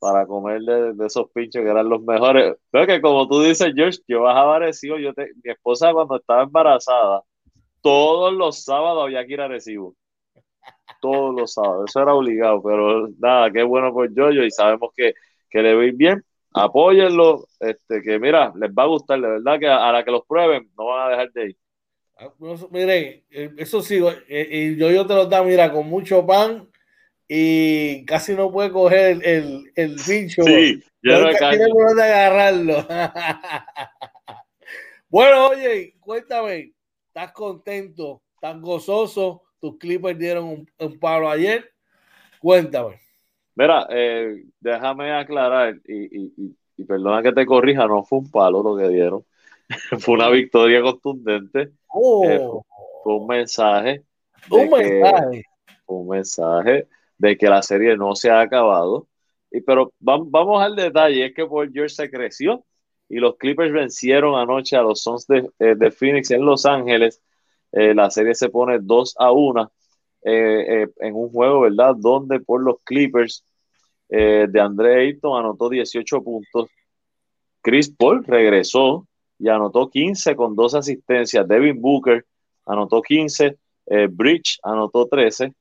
Para comer de, esos pinchos que eran los mejores. Pero que como tú dices, George, yo bajaba Arecibo, yo te, mi esposa cuando estaba embarazada, todos los sábados había que ir a Arecibo. Todos los sábados, eso era obligado, pero nada, qué bueno por Yoyo y sabemos que, que le veis bien. Apóyenlo, este, que mira, les va a gustar, de verdad que a, la que los prueben no van a dejar de ir.
Ah, mire, eh, eso sí, y yo, yo te lo da, mira, con mucho pan y casi no puede coger el, el, pincho. Sí, yo no de agarrarlo. bueno, oye, cuéntame, ¿estás contento? ¿Estás gozoso? Tus Clippers dieron un, palo ayer. Cuéntame.
Mira, eh, déjame aclarar y, y, y, perdona que te corrija, no fue un palo lo que dieron. fue una victoria contundente. Oh. fue un mensaje. Un mensaje. un mensaje de que la serie no se ha acabado. Y, pero vamos, al detalle, es que Paul George se creció y los Clippers vencieron anoche a los Suns de, eh, Phoenix en Los Ángeles. Eh, la serie se pone 2 a 1 eh, en un juego, ¿verdad? Donde por los Clippers de André Ayton anotó 18 puntos. Chris Paul regresó y anotó 15 con dos asistencias. Devin Booker anotó 15. Bridge anotó 13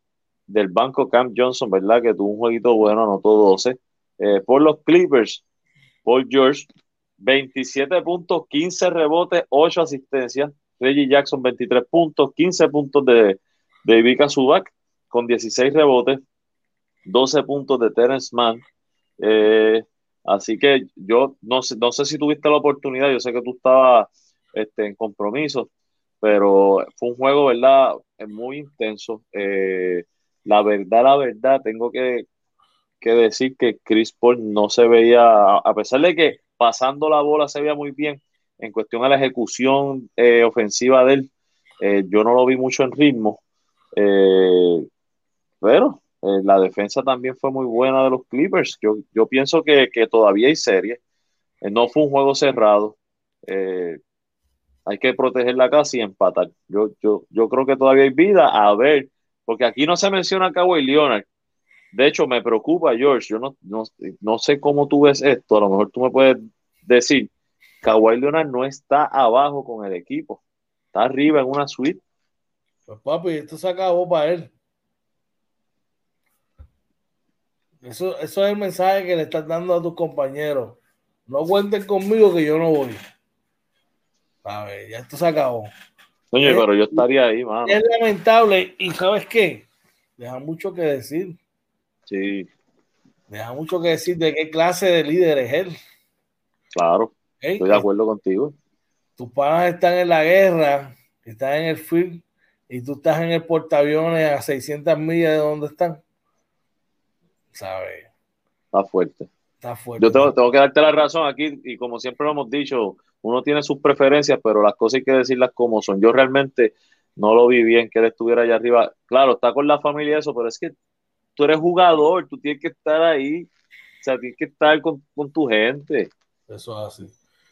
del banco Camp Johnson, ¿verdad? Que tuvo un jueguito bueno, anotó 12. Eh, por los Clippers, Paul George, 27 puntos, 15 rebotes, 8 asistencias. Reggie Jackson, 23 puntos, 15 puntos de, de Vika Zubac, con 16 rebotes, 12 puntos de Terence Mann. Eh, así que yo no sé, no sé si tuviste la oportunidad, yo sé que tú estabas este, en compromiso, pero fue un juego, ¿verdad? Muy intenso. Eh, la verdad, la verdad, tengo que, decir que Chris Paul no se veía, a pesar de que pasando la bola se veía muy bien, en cuestión a la ejecución eh, ofensiva de él, eh, yo no lo vi mucho en ritmo. Eh, pero la defensa también fue muy buena de los Clippers. Yo, yo pienso que, todavía hay serie. no fue un juego cerrado. hay que proteger la casa y empatar. Yo, yo, yo creo que todavía hay vida. A ver porque aquí no se menciona a Kawhi Leonard. De hecho, me preocupa, George. Yo no, no, sé cómo tú ves esto. A lo mejor tú me puedes decir. Kawhi Leonard no está abajo con el equipo. Está arriba en una suite.
Pues papi, esto se acabó para él. Eso, eso es el mensaje que le estás dando a tus compañeros. No cuenten conmigo que yo no voy. A ver, ya esto se acabó.
Oye, pero yo estaría ahí, mano.
Es lamentable y ¿sabes qué? Deja mucho que decir.
Sí.
Deja mucho que decir de qué clase de líder es él.
Claro. Estoy de acuerdo contigo.
Tus panas están en la guerra, están en el field y tú estás en el portaaviones a 600 millas de donde están. ¿Sabes?
Está fuerte. Está fuerte. Yo tengo, tengo que darte la razón aquí y como siempre lo hemos dicho, uno tiene sus preferencias, pero las cosas hay que decirlas como son. Yo realmente no lo vi bien que él estuviera allá arriba. Claro, está con la familia eso, pero es que tú eres jugador, tú tienes que estar ahí, o sea, tienes que estar con, tu gente.
Eso es así.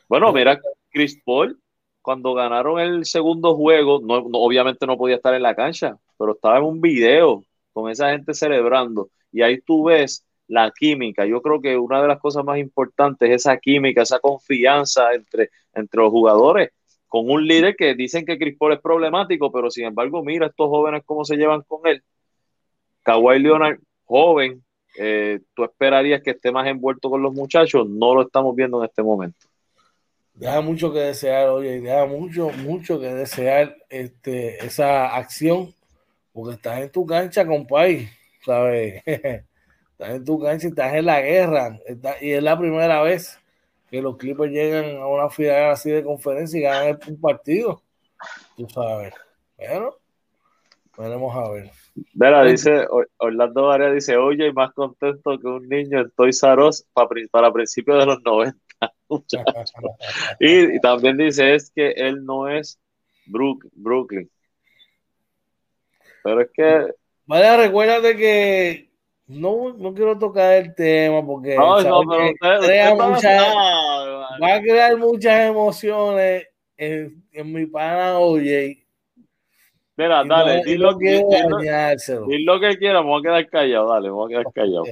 Bueno, mira, Chris Paul, cuando ganaron el segundo juego, no, obviamente no podía estar en la cancha, pero estaba en un video con esa gente celebrando. Y ahí tú ves la química. Yo creo que una de las cosas más importantes es esa química, esa confianza entre, entre los jugadores, con un líder que dicen que Chris Paul es problemático, pero sin embargo, mira estos jóvenes cómo se llevan con él. Kawhi Leonard, joven, eh, tú esperarías que esté más envuelto con los muchachos, no lo estamos viendo en este momento.
Deja mucho que desear, oye, deja mucho, mucho que desear este, esa acción, porque estás en tu cancha, compadre, ¿sabes? estás en tu cancha y estás en la guerra. y es la primera vez que los Clippers llegan a una final así de conferencia y ganan un partido. Tú sabes. Bueno, veremos a ver.
Vera, dice, Orlando Varia dice, oye, más contento que un niño en Toys R para, para principios de los 90. y, también dice, es que él no es Brooklyn. Pero es que...
Vaya, recuérdate que no, no quiero tocar el tema porque no, crea va a crear muchas emociones en, en mi pana Oye.
Mira, dale, di lo, que, di, lo que quiera, voy a quedar callado, dale, voy a quedar callado.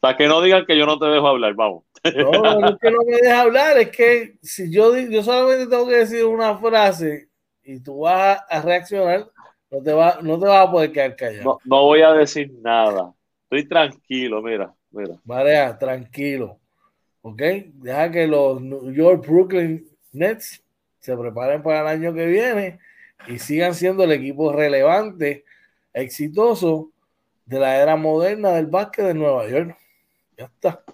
Para que no digan que yo no te dejo hablar, vamos.
No, no es que no me dejes hablar, es que si yo, yo solamente tengo que decir una frase y tú vas a reaccionar, no te, va, no te vas a poder quedar callado.
No, no voy a decir nada. Estoy tranquilo, mira, mira.
Marea, tranquilo. ¿Ok? Deja que los New York Brooklyn Nets se preparen para el año que viene y sigan siendo el equipo relevante, exitoso de la era moderna del básquet de Nueva York. Ya está.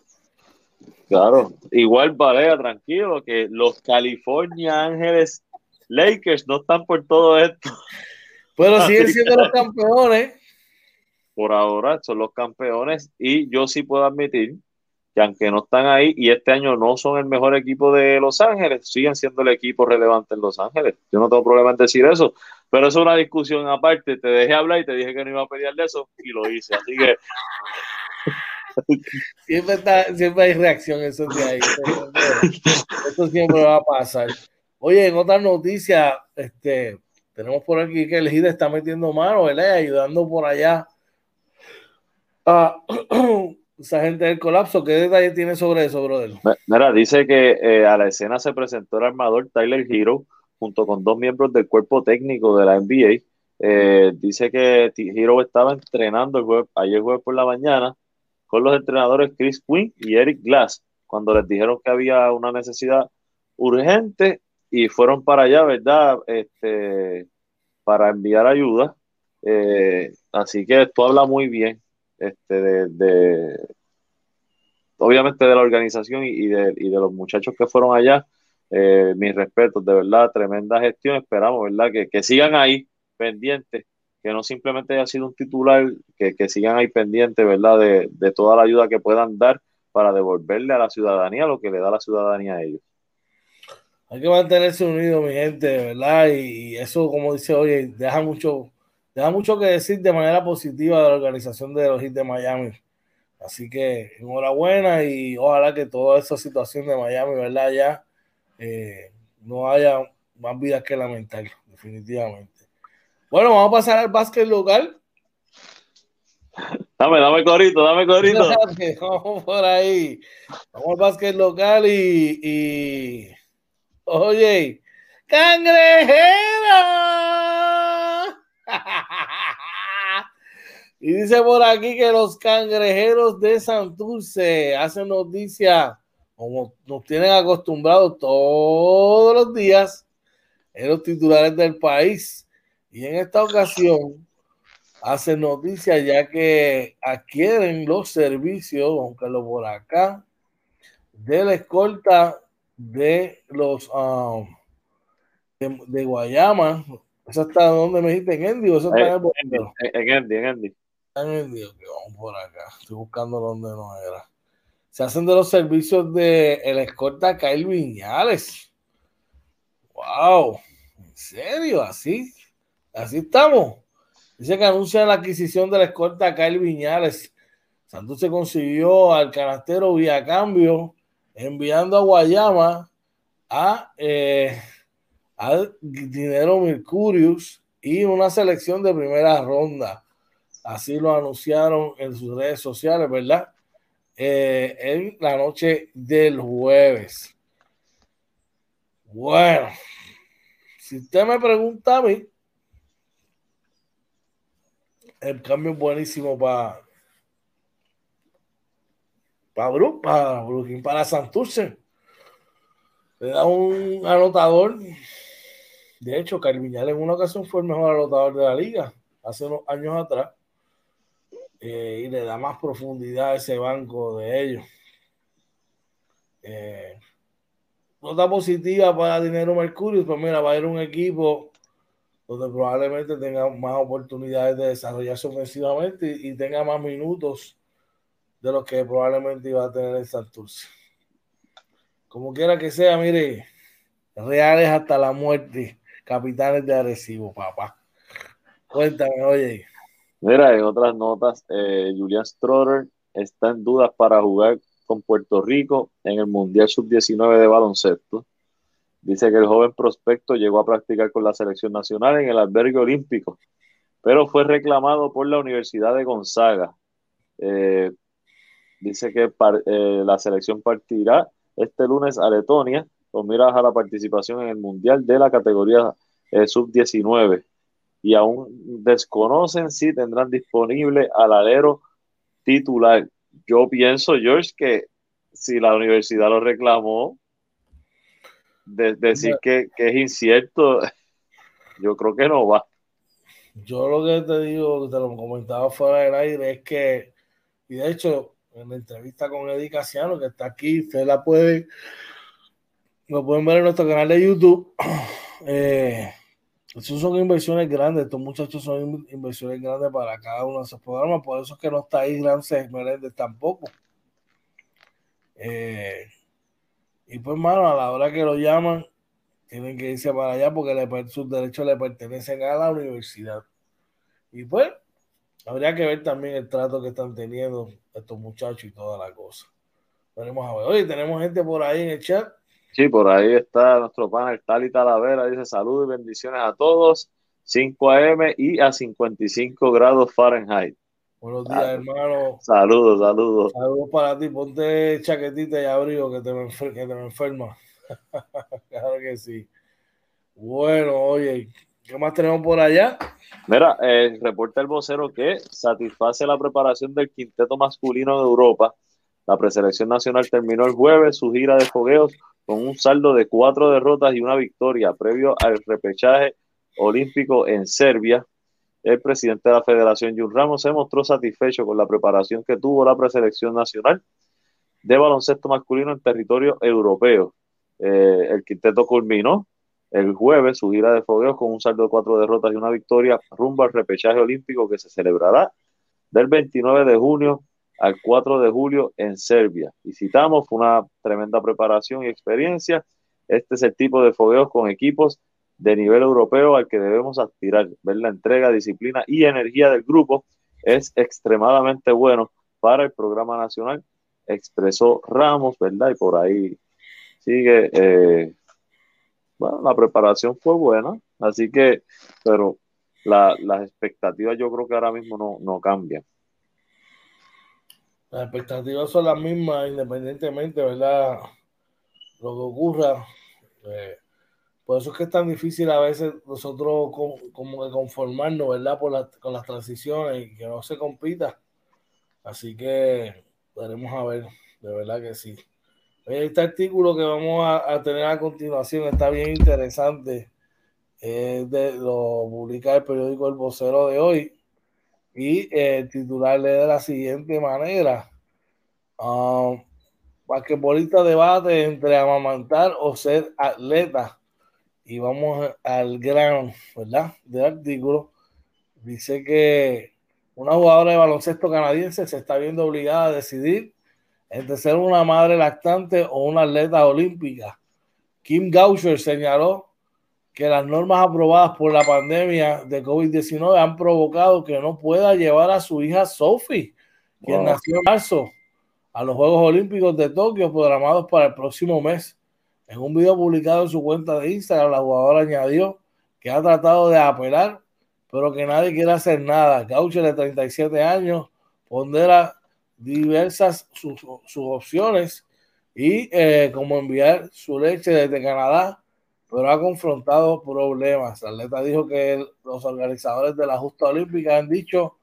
Claro, igual Varea, tranquilo, que los California Ángeles Lakers no están por todo esto.
Pero siguen siendo los campeones
por ahora son los campeones y yo sí puedo admitir que aunque no están ahí y este año no son el mejor equipo de Los Ángeles, siguen siendo el equipo relevante en Los Ángeles. Yo no tengo problema en decir eso, pero es una discusión aparte. Te dejé hablar y te dije que no iba a pelear de eso y lo hice. Así que
siempre, hay reacción eso de ahí. Eso siempre va a pasar. Oye, en otra noticia, este, tenemos por aquí que el GIDE está metiendo mano, ¿verdad? Ayudando por allá Ah, esa gente del colapso, ¿qué detalle tiene sobre eso, brother?
Mira, dice que eh, a la escena se presentó el armador Tyler Hero junto con dos miembros del cuerpo técnico de la NBA. Eh, dice que Hero estaba entrenando el ayer jueves por la mañana con los entrenadores Chris Quinn y Eric Glass cuando les dijeron que había una necesidad urgente y fueron para allá, ¿verdad? Este, para enviar ayuda. Eh, así que esto habla muy bien este, de, obviamente de la organización y, de, los muchachos que fueron allá. Eh, mis respetos, de verdad, tremenda gestión. Esperamos, ¿verdad? Que, sigan ahí pendientes, que no simplemente haya sido un titular, que, sigan ahí pendientes, ¿verdad? De, toda la ayuda que puedan dar para devolverle a la ciudadanía lo que le da la ciudadanía a ellos.
Hay que mantenerse unidos, mi gente, ¿verdad? Y, eso, como dice hoy, deja mucho, da mucho que decir de manera positiva de la organización de los Heat de Miami. Así que enhorabuena y ojalá que toda esa situación de Miami, ¿verdad? Ya eh, no haya más vidas que lamentar, definitivamente. Bueno, vamos a pasar al básquet local.
Dame, dame corito, dame corito.
Vamos por ahí. Vamos al básquet local y, y... Oye, cangrejero. Y dice por aquí que los cangrejeros de Santurce hacen noticia, como nos tienen acostumbrados todos los días, en los titulares del país. Y en esta ocasión hacen noticia ya que adquieren los servicios, aunque lo por acá, de la escolta de los um, de, Guayama. ¿Eso está donde me dijiste? ¿En Endy eso está en,
en, en Endy, en Endy.
Endy, vamos por acá. Estoy buscando donde no era. Se hacen de los servicios de el Kyle Viñales. ¡Wow! ¿En serio? ¿Así? ¿Así estamos? Dice que anuncia la adquisición de la Kyle Viñales. Santos se consiguió al canastero vía cambio enviando a Guayama a, eh, Dinero Mercurius y una selección de primera ronda. Así lo anunciaron en sus redes sociales, ¿verdad? Eh, en la noche del jueves. Bueno, si usted me pregunta a mí, el cambio es buenísimo para para Brook, para Brooklyn, para Santurce. Le da un anotador. De hecho, Carviñal en una ocasión fue el mejor anotador de la liga hace unos años atrás. Eh, y le da más profundidad a ese banco de ellos. Eh, nota positiva para Dinero Mercurio, pues mira, va a ir un equipo donde probablemente tenga más oportunidades de desarrollarse ofensivamente y tenga más minutos de lo que probablemente iba a tener en Santurce. Como quiera que sea, mire, reales hasta la muerte, capitanes de Arecibo, papá. Cuéntame, oye.
Mira, en otras notas, eh, Julian Stroder está en dudas para jugar con Puerto Rico en el Mundial Sub-19 de baloncesto. Dice que el joven prospecto llegó a practicar con la selección nacional en el albergue olímpico, pero fue reclamado por la Universidad de Gonzaga. Eh, Dice que eh, la selección partirá este lunes a Letonia con miras a la participación en el Mundial de la categoría eh, sub-19 y aún desconocen si tendrán disponible al alero titular. Yo pienso, George, que si la universidad lo reclamó, decir que, que, es incierto, yo creo que no va.
Yo lo que te digo, te lo comentaba fuera del aire, es que, y de hecho, en la entrevista con Eddie Casiano, que está aquí, usted la puede, lo pueden ver en nuestro canal de YouTube. Eh, esos son inversiones grandes, estos muchachos son inversiones grandes para cada uno de esos programas, por eso es que no está ahí Grandes Meléndez tampoco. Eh, y pues, mano, a la hora que lo llaman, tienen que irse para allá porque sus derechos le pertenecen a la universidad. Y pues, habría que ver también el trato que están teniendo estos muchachos y toda la cosa. Veremos a ver. Oye, tenemos gente por ahí en el chat.
Sí, por ahí está nuestro panel Tali Talavera. Dice saludos y bendiciones a todos. 5 AM y a 55 grados Fahrenheit.
Buenos días, hermano.
Saludos, saludos.
Saludos para ti. Ponte chaquetita y abrigo que te me, que te me enferma. claro que sí. Bueno, oye, ¿qué más tenemos por allá?
Mira, eh, reporta el vocero que satisface la preparación del quinteto masculino de Europa. La preselección nacional terminó el jueves su gira de fogueos con un saldo de cuatro derrotas y una victoria previo al repechaje olímpico en Serbia. El presidente de la federación, Jun Ramos, se mostró satisfecho con la preparación que tuvo la preselección nacional de baloncesto masculino en territorio europeo. Eh, el quinteto culminó el jueves su gira de fogueos con un saldo de cuatro derrotas y una victoria rumbo al repechaje olímpico que se celebrará del 29 de junio al 4 de julio en Serbia. Y citamos, fue una tremenda preparación y experiencia. Este es el tipo de fogueos con equipos de nivel europeo al que debemos aspirar. Ver la entrega, disciplina y energía del grupo es extremadamente bueno para el programa nacional, expresó Ramos, ¿verdad? Y por ahí sigue eh, bueno, la preparación fue buena, así que, pero las expectativas yo creo que ahora mismo no, no cambian.
Las expectativas son las mismas independientemente, ¿verdad? Lo que ocurra. Eh, Por eso es que es tan difícil a veces nosotros como que conformarnos, ¿verdad? Por con las transiciones y que no se compita. Así que veremos a ver, de verdad que sí. Este artículo que vamos a, tener a continuación está bien interesante. de, lo publica el periódico El Vocero de hoy. Y el titular lee de la siguiente manera. Um, basquetbolista debate entre amamantar o ser atleta. Y vamos al grano, ¿verdad? Del artículo. Dice que una jugadora de baloncesto canadiense se está viendo obligada a decidir entre ser una madre lactante o una atleta olímpica. Kim Gauscher señaló que las normas aprobadas por la pandemia de COVID-19 han provocado que no pueda llevar a su hija Sophie, quien nació en marzo, a los Juegos Olímpicos de Tokio programados para el próximo mes. En un video publicado en su cuenta de Instagram, la jugadora añadió que ha tratado de apelar, pero que nadie quiere hacer nada. Gaucher, de 37 años, pondera diversas sus, opciones y eh, como enviar su leche desde Canadá, pero ha confrontado problemas. La atleta dijo que los organizadores de la justa olímpica han dicho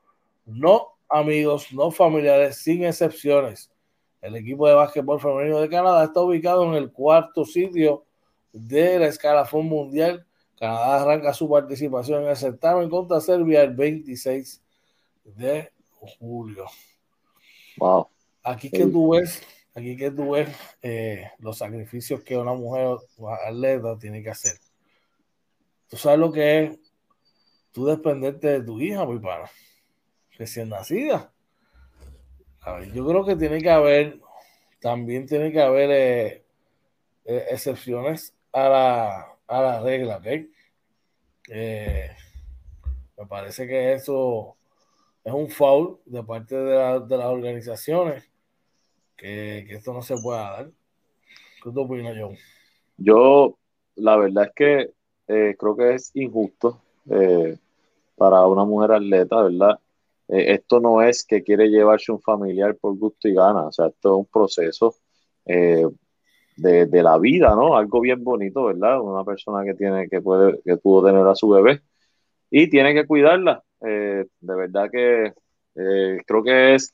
no amigos, no familiares, sin excepciones. El equipo de básquetbol femenino de Canadá está ubicado en el cuarto sitio de la escalafón mundial. Canadá arranca su participación en el certamen contra Serbia el 26 de julio.
Wow.
Aquí que tú ves, aquí que tú ves eh, los sacrificios que una mujer atleta tiene que hacer. Tú sabes lo que es tú dependerte de tu hija, mi pana, recién nacida. yo creo que tiene que haber, también tiene que haber eh, eh, excepciones a la, a la regla, ¿ok? me parece que eso es un foul de parte de, las organizaciones que, esto no se pueda dar. ¿Qué opinas, John?
Yo, la verdad es que eh, creo que es injusto eh, para una mujer atleta, ¿verdad? Eh, esto no es que quiere llevarse un familiar por gusto y gana, o sea, esto es un proceso de, de, la vida, ¿no? Algo bien bonito, ¿verdad? Una persona que tiene, que puede, que pudo tener a su bebé y tiene que cuidarla. De verdad que creo que es,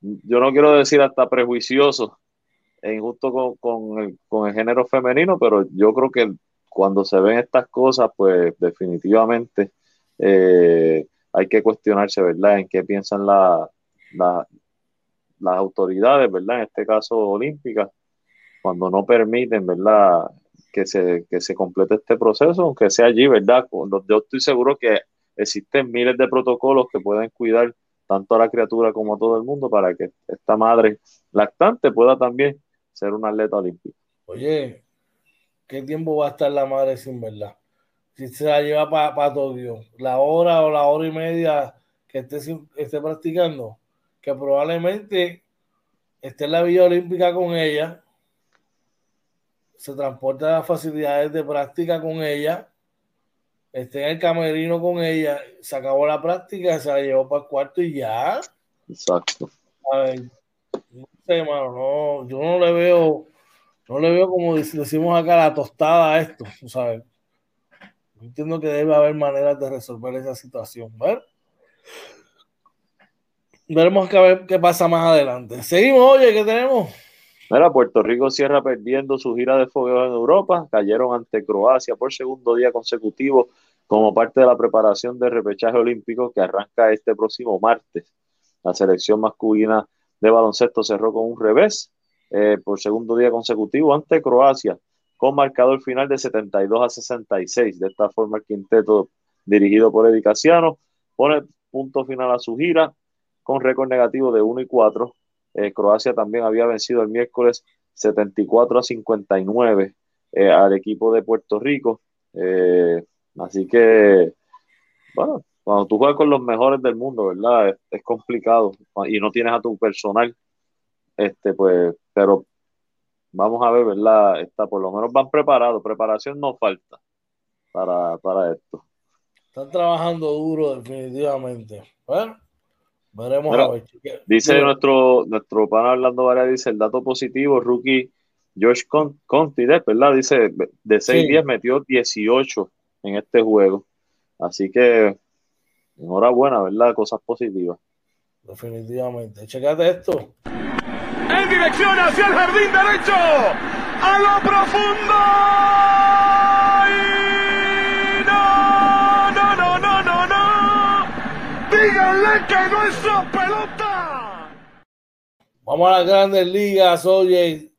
yo no quiero decir hasta prejuicioso e injusto con, el, con el género femenino, pero yo creo que cuando se ven estas cosas, pues definitivamente eh, hay que cuestionarse, ¿verdad? En qué piensan la, las autoridades, ¿verdad? En este caso olímpicas, cuando no permiten, ¿verdad? que se, que se complete este proceso, aunque sea allí, ¿verdad? Yo estoy seguro que existen miles de protocolos que pueden cuidar tanto a la criatura como a todo el mundo para que esta madre lactante pueda también ser una atleta olímpica.
Oye, ¿qué tiempo va a estar la madre sin verla? Si se la lleva para Tokio, la hora o la hora y media que esté, esté practicando, que probablemente esté en la Villa Olímpica con ella, se transporta a las facilidades de práctica con ella, esté en el camerino con ella, se acabó la práctica, se la llevó para el cuarto y ya.
Exacto.
A ver, no sé, mano, no, yo no le veo, no le veo como decimos acá la tostada a esto, ¿sabes? Entiendo que debe haber maneras de resolver esa situación, ¿ver? Veremos a ver qué pasa más adelante. Seguimos, oye, ¿qué tenemos?
Mira, Puerto Rico cierra perdiendo su gira de fogueo en Europa. Cayeron ante Croacia por segundo día consecutivo como parte de la preparación del repechaje olímpico que arranca este próximo martes. La selección masculina de baloncesto cerró con un revés eh, por segundo día consecutivo ante Croacia con marcador final de 72 a 66. De esta forma, el quinteto dirigido por Edicaciano pone punto final a su gira con récord negativo de 1 y 4 eh, Croacia también había vencido el miércoles 74 a 59 eh, al equipo de Puerto Rico. Eh, así que, bueno, cuando tú juegas con los mejores del mundo, ¿verdad? Es, complicado y no tienes a tu personal, este, pues, pero vamos a ver, ¿verdad? Está, por lo menos van preparados, preparación no falta para, para esto.
Están trabajando duro, definitivamente. Bueno, Veremos
Dice nuestro, nuestro pana Orlando Varela, dice el dato positivo, rookie George Conti, ¿verdad? Dice, de 6 días metió 18 en este juego. Así que, enhorabuena, ¿verdad? Cosas positivas.
Definitivamente. Checate esto.
En dirección hacia el jardín derecho. A lo profundo. Pelota.
Vamos a las grandes ligas, oye,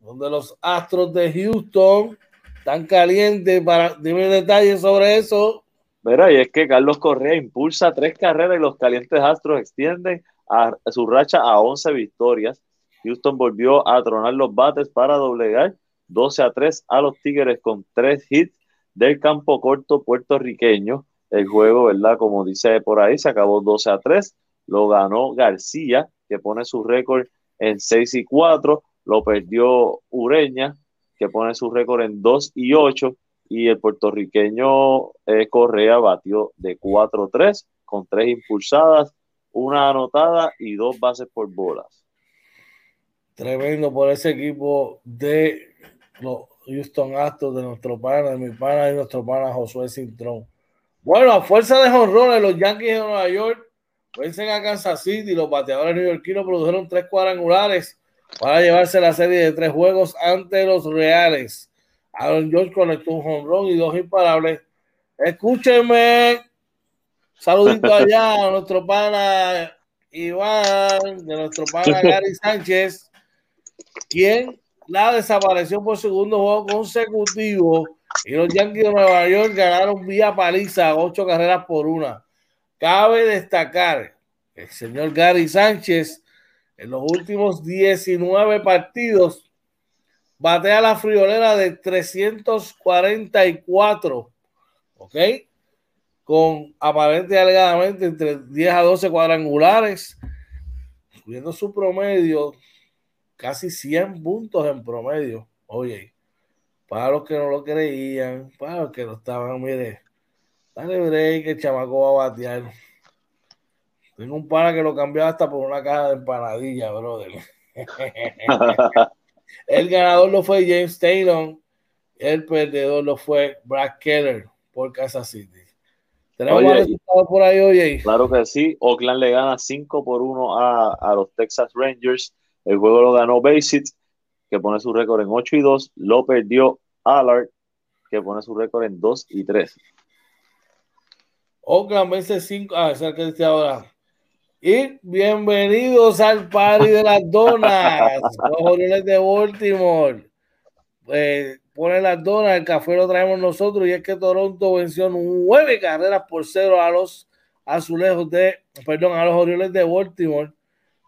donde los Astros de Houston están calientes. Para, dime detalles sobre eso.
Mira, y es que Carlos Correa impulsa tres carreras y los calientes Astros extienden a, su racha a 11 victorias. Houston volvió a tronar los bates para doblegar 12 a 3 a los Tigres con tres hits del campo corto puertorriqueño. El juego, ¿verdad? Como dice por ahí, se acabó 12 a 3. Lo ganó García, que pone su récord en 6 y 4. Lo perdió Ureña, que pone su récord en 2 y 8. Y el puertorriqueño eh, Correa batió de 4-3 con tres impulsadas, una anotada y dos bases por bolas.
Tremendo por ese equipo de los Houston Astros, de nuestro pana, de mi pana y nuestro pana Josué Cintrón. Bueno, a fuerza de jonrones, los Yankees de Nueva York vencen a Kansas City. Los bateadores neoyorquinos produjeron tres cuadrangulares para llevarse la serie de tres juegos ante los Reales. Aaron George conectó un jonrón y dos imparables. Escúchenme. Saludito allá a nuestro pana Iván, de nuestro pana Gary Sánchez, quien la desapareció por segundo juego consecutivo y los Yankees de Nueva York ganaron vía paliza ocho carreras por una. Cabe destacar el señor Gary Sánchez en los últimos 19 partidos batea la friolera de 344, ¿ok? Con aparente alegadamente entre 10 a 12 cuadrangulares, subiendo su promedio casi 100 puntos en promedio. Oye, para los que no lo creían, para los que no estaban, mire, dale break, el chamaco va a batear. Tengo un pana que lo cambió hasta por una caja de empanadilla, brother. el ganador lo fue James Taylor, el perdedor lo fue Brad Keller por Kansas City.
¿Tenemos resultados por ahí, oye? Claro que sí. Oakland le gana 5 por 1 a, a los Texas Rangers. El juego lo ganó Basit, que pone su récord en 8 y 2. Lo perdió Allard, que pone su récord en 2 y 3.
Oakland vence 5. Ah, dice ahora. Y bienvenidos al party de las donas. los Orioles de Baltimore. Eh, pone las donas, el café lo traemos nosotros. Y es que Toronto venció nueve carreras por cero a los azulejos de, perdón, a los Orioles de Baltimore.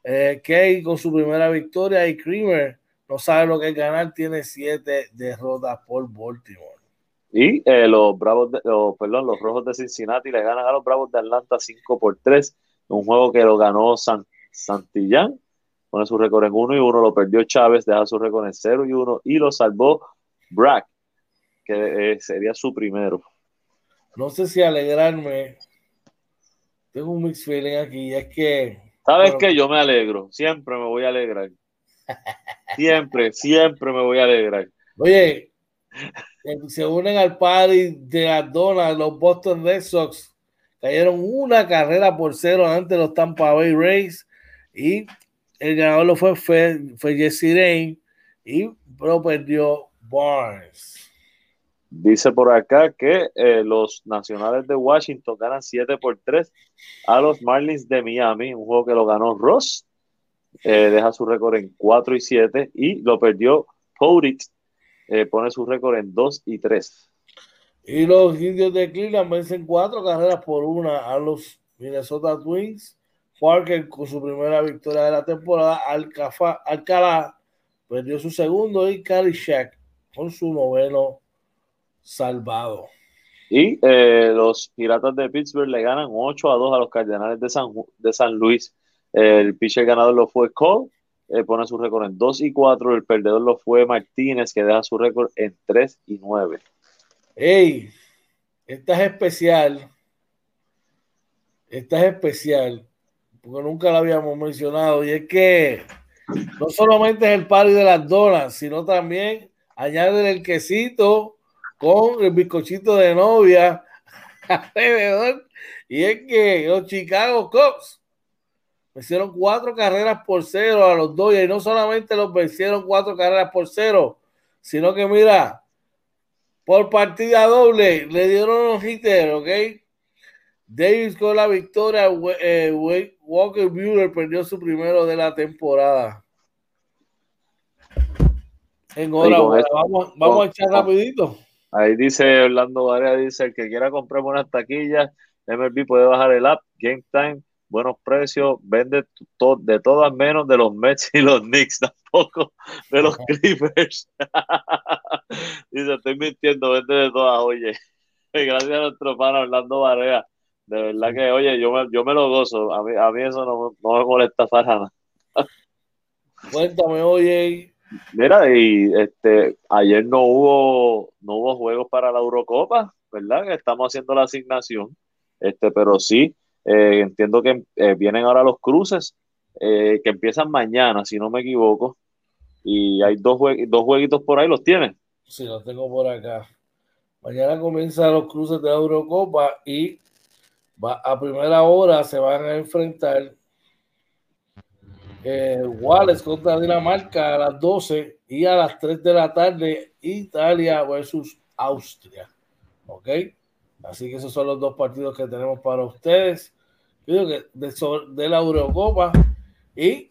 Eh, Kay con su primera victoria y Creamer no sabe lo que es ganar, tiene siete derrotas por Baltimore.
Y eh, los Bravos, de, perdón, los Rojos de Cincinnati le ganan a los Bravos de Atlanta 5 por 3, un juego que lo ganó San, Santillán, pone su récord en 1 y 1, lo perdió Chávez, deja su récord en 0 y 1 y lo salvó Brack, que eh, sería su primero.
No sé si alegrarme, tengo un mix feeling aquí, es que
¿Sabes qué? Yo me alegro. Siempre me voy a alegrar. Siempre, siempre me voy a alegrar.
Oye, se unen al party de las donas, los Boston Red Sox cayeron una carrera por cero ante los Tampa Bay Rays y el ganador lo fue, fue, Jesse Rain y pero perdió Barnes.
Dice por acá que eh, los nacionales de Washington ganan 7 por 3 a los Marlins de Miami, un juego que lo ganó Ross, eh, deja su récord en 4 y 7 y lo perdió Pourit, eh, pone su récord en 2 y 3.
Y los indios de Cleveland vencen 4 carreras por una a los Minnesota Twins. Parker con su primera victoria de la temporada, Alcalá perdió su segundo y Shack con su noveno salvado.
Y eh, los Piratas de Pittsburgh le ganan 8 a 2 a los Cardenales de San, de San Luis. El pitcher ganador lo fue Cole, eh, pone su récord en 2 y 4. El perdedor lo fue Martínez, que deja su récord en 3 y 9.
¡Ey! Esta es especial. Esta es especial, porque nunca la habíamos mencionado. Y es que no solamente es el party de las donas, sino también añaden el quesito con el bizcochito de novia alrededor. Y es que los Chicago Cubs vencieron cuatro carreras por cero a los Dodgers y no solamente los vencieron cuatro carreras por cero, sino que mira, por partida doble le dieron un hitter, ¿ok? Davis con la victoria, eh, Walker Buehler perdió su primero de la temporada. Enhorabuena, vamos, vamos a echar rapidito.
Ahí dice Orlando Varea, dice el que quiera comprar unas taquillas, MLB puede bajar el app, Game Time, buenos precios, vende de todas menos de los Mets y los Knicks, tampoco de los Clippers. dice, estoy mintiendo, vende de todas, oye. Gracias a nuestro fan Orlando Varea. De verdad que, oye, yo me, yo me lo gozo. A mí, a mí eso no, no me molesta para nada.
Cuéntame, oye,
Mira, y este, ayer no hubo, no hubo juegos para la Eurocopa, ¿verdad? Que estamos haciendo la asignación, este, pero sí, eh, entiendo que eh, vienen ahora los cruces, eh, que empiezan mañana, si no me equivoco, y hay dos, dos jueguitos por ahí, ¿los tienen?
Sí, los tengo por acá. Mañana comienzan los cruces de la Eurocopa y a primera hora se van a enfrentar Wales contra Dinamarca a las 12 y a las 3 de la tarde Italia versus Austria. ¿Ok? Así que esos son los dos partidos que tenemos para ustedes. De, de la Eurocopa. Y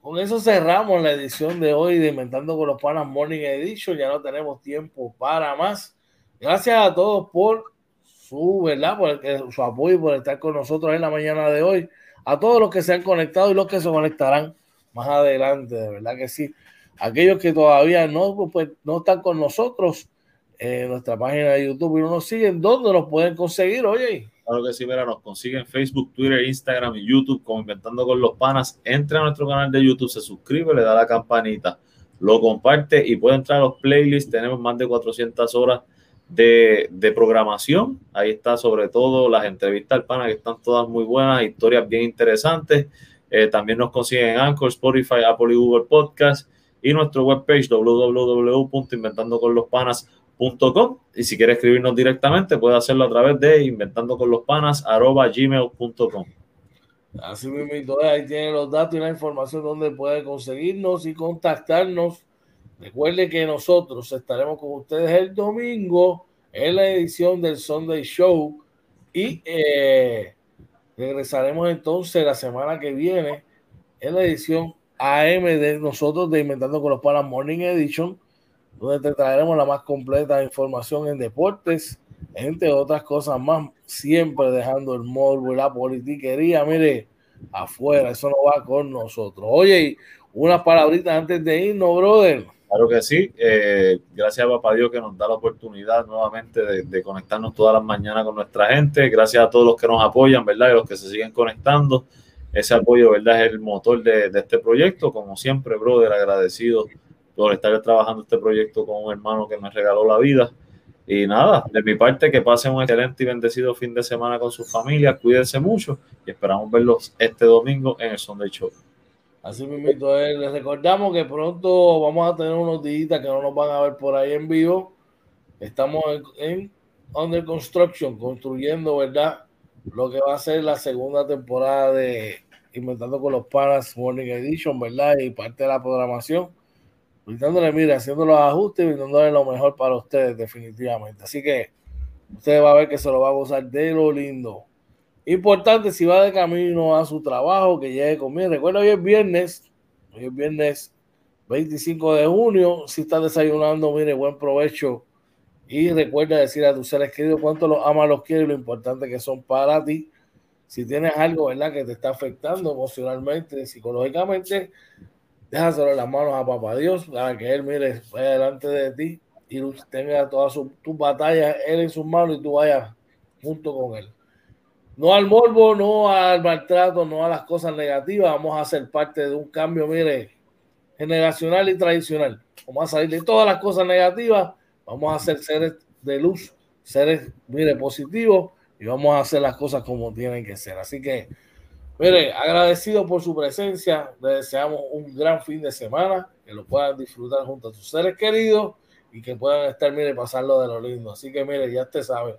con eso cerramos la edición de hoy de Inventando con los Panas Morning Edition. Ya no tenemos tiempo para más. Gracias a todos por su, ¿verdad? Por su apoyo por estar con nosotros en la mañana de hoy a todos los que se han conectado y los que se conectarán más adelante, de verdad que sí. Aquellos que todavía no, pues, no están con nosotros en nuestra página de YouTube y no nos siguen, ¿dónde nos pueden conseguir, oye?
Claro que sí, mira, nos consiguen Facebook, Twitter, Instagram y YouTube como Inventando con los Panas. Entra a nuestro canal de YouTube, se suscribe, le da la campanita, lo comparte y puede entrar a los playlists. Tenemos más de 400 horas de, programación. Ahí está sobre todo las entrevistas al pana que están todas muy buenas, historias bien interesantes. Eh, también nos consiguen en Anchor, Spotify, Apple y Google Podcast y nuestro webpage www.inventandoconlospanas.com y si quiere escribirnos directamente puede hacerlo a través de inventandoconlospanas.gmail.com
Así mismo, ahí tiene los datos y la información donde puede conseguirnos y contactarnos. Recuerde que nosotros estaremos con ustedes el domingo en la edición del Sunday Show y eh, regresaremos entonces la semana que viene en la edición AM de nosotros de Inventando con los Panas Morning Edition, donde te traeremos la más completa información en deportes, entre otras cosas más, siempre dejando el morbo y la politiquería, mire, afuera, eso no va con nosotros. Oye, unas palabritas antes de irnos, brother.
Claro que sí. Eh, gracias a Papá Dios que nos da la oportunidad nuevamente de, conectarnos todas las mañanas con nuestra gente. Gracias a todos los que nos apoyan, ¿verdad? Y los que se siguen conectando. Ese apoyo, ¿verdad? Es el motor de, este proyecto. Como siempre, brother, agradecido por estar trabajando este proyecto con un hermano que me regaló la vida. Y nada, de mi parte, que pasen un excelente y bendecido fin de semana con sus familias. Cuídense mucho y esperamos verlos este domingo en el Sunday Show.
Así mismo, les recordamos que pronto vamos a tener unos días que no nos van a ver por ahí en vivo. Estamos en, Under Construction, construyendo, ¿verdad? Lo que va a ser la segunda temporada de Inventando con los Panas Morning Edition, ¿verdad? Y parte de la programación. Brindándole, mire, haciendo los ajustes y brindándole lo mejor para ustedes, definitivamente. Así que ustedes va a ver que se lo va a gozar de lo lindo. Importante si va de camino a su trabajo, que llegue conmigo. Recuerda, hoy es viernes, hoy es viernes 25 de junio. Si estás desayunando, mire, buen provecho. Y recuerda decir a tus seres queridos cuánto los amas, los quieres y lo importante que son para ti. Si tienes algo, ¿verdad?, que te está afectando emocionalmente, psicológicamente, déjaselo en las manos a Papá Dios para que Él, mire, vaya delante de ti y tenga todas tus batallas Él en sus manos y tú vayas junto con Él. No al morbo, no al maltrato, no a las cosas negativas. Vamos a ser parte de un cambio, mire, generacional y tradicional. Vamos a salir de todas las cosas negativas. Vamos a ser seres de luz, seres, mire, positivos y vamos a hacer las cosas como tienen que ser. Así que Mire, agradecido por su presencia. Le deseamos un gran fin de semana, que lo puedan disfrutar junto a sus seres queridos y que puedan estar, mire, pasarlo de lo lindo. Así que, mire, ya usted sabe.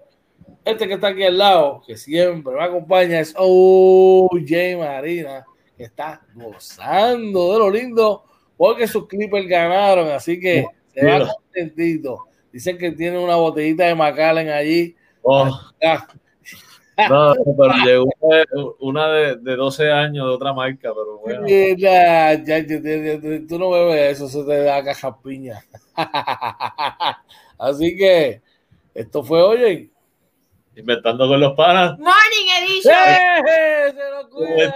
Este que está aquí al lado, que siempre me acompaña, es OJ Marina, que está gozando de lo lindo porque sus Clippers ganaron. Así que se va contentito. Dicen que tiene una botellita de Macallen allí.
Oh. No, pero llegó una de, de, 12 años de otra marca, pero bueno.
Ya, ya, ya, tú no bebes eso, se te da caja piña. Así que esto fue, oye.
Inventando con los panas.
Morning Edition. ¡Eh!
Se lo cuida.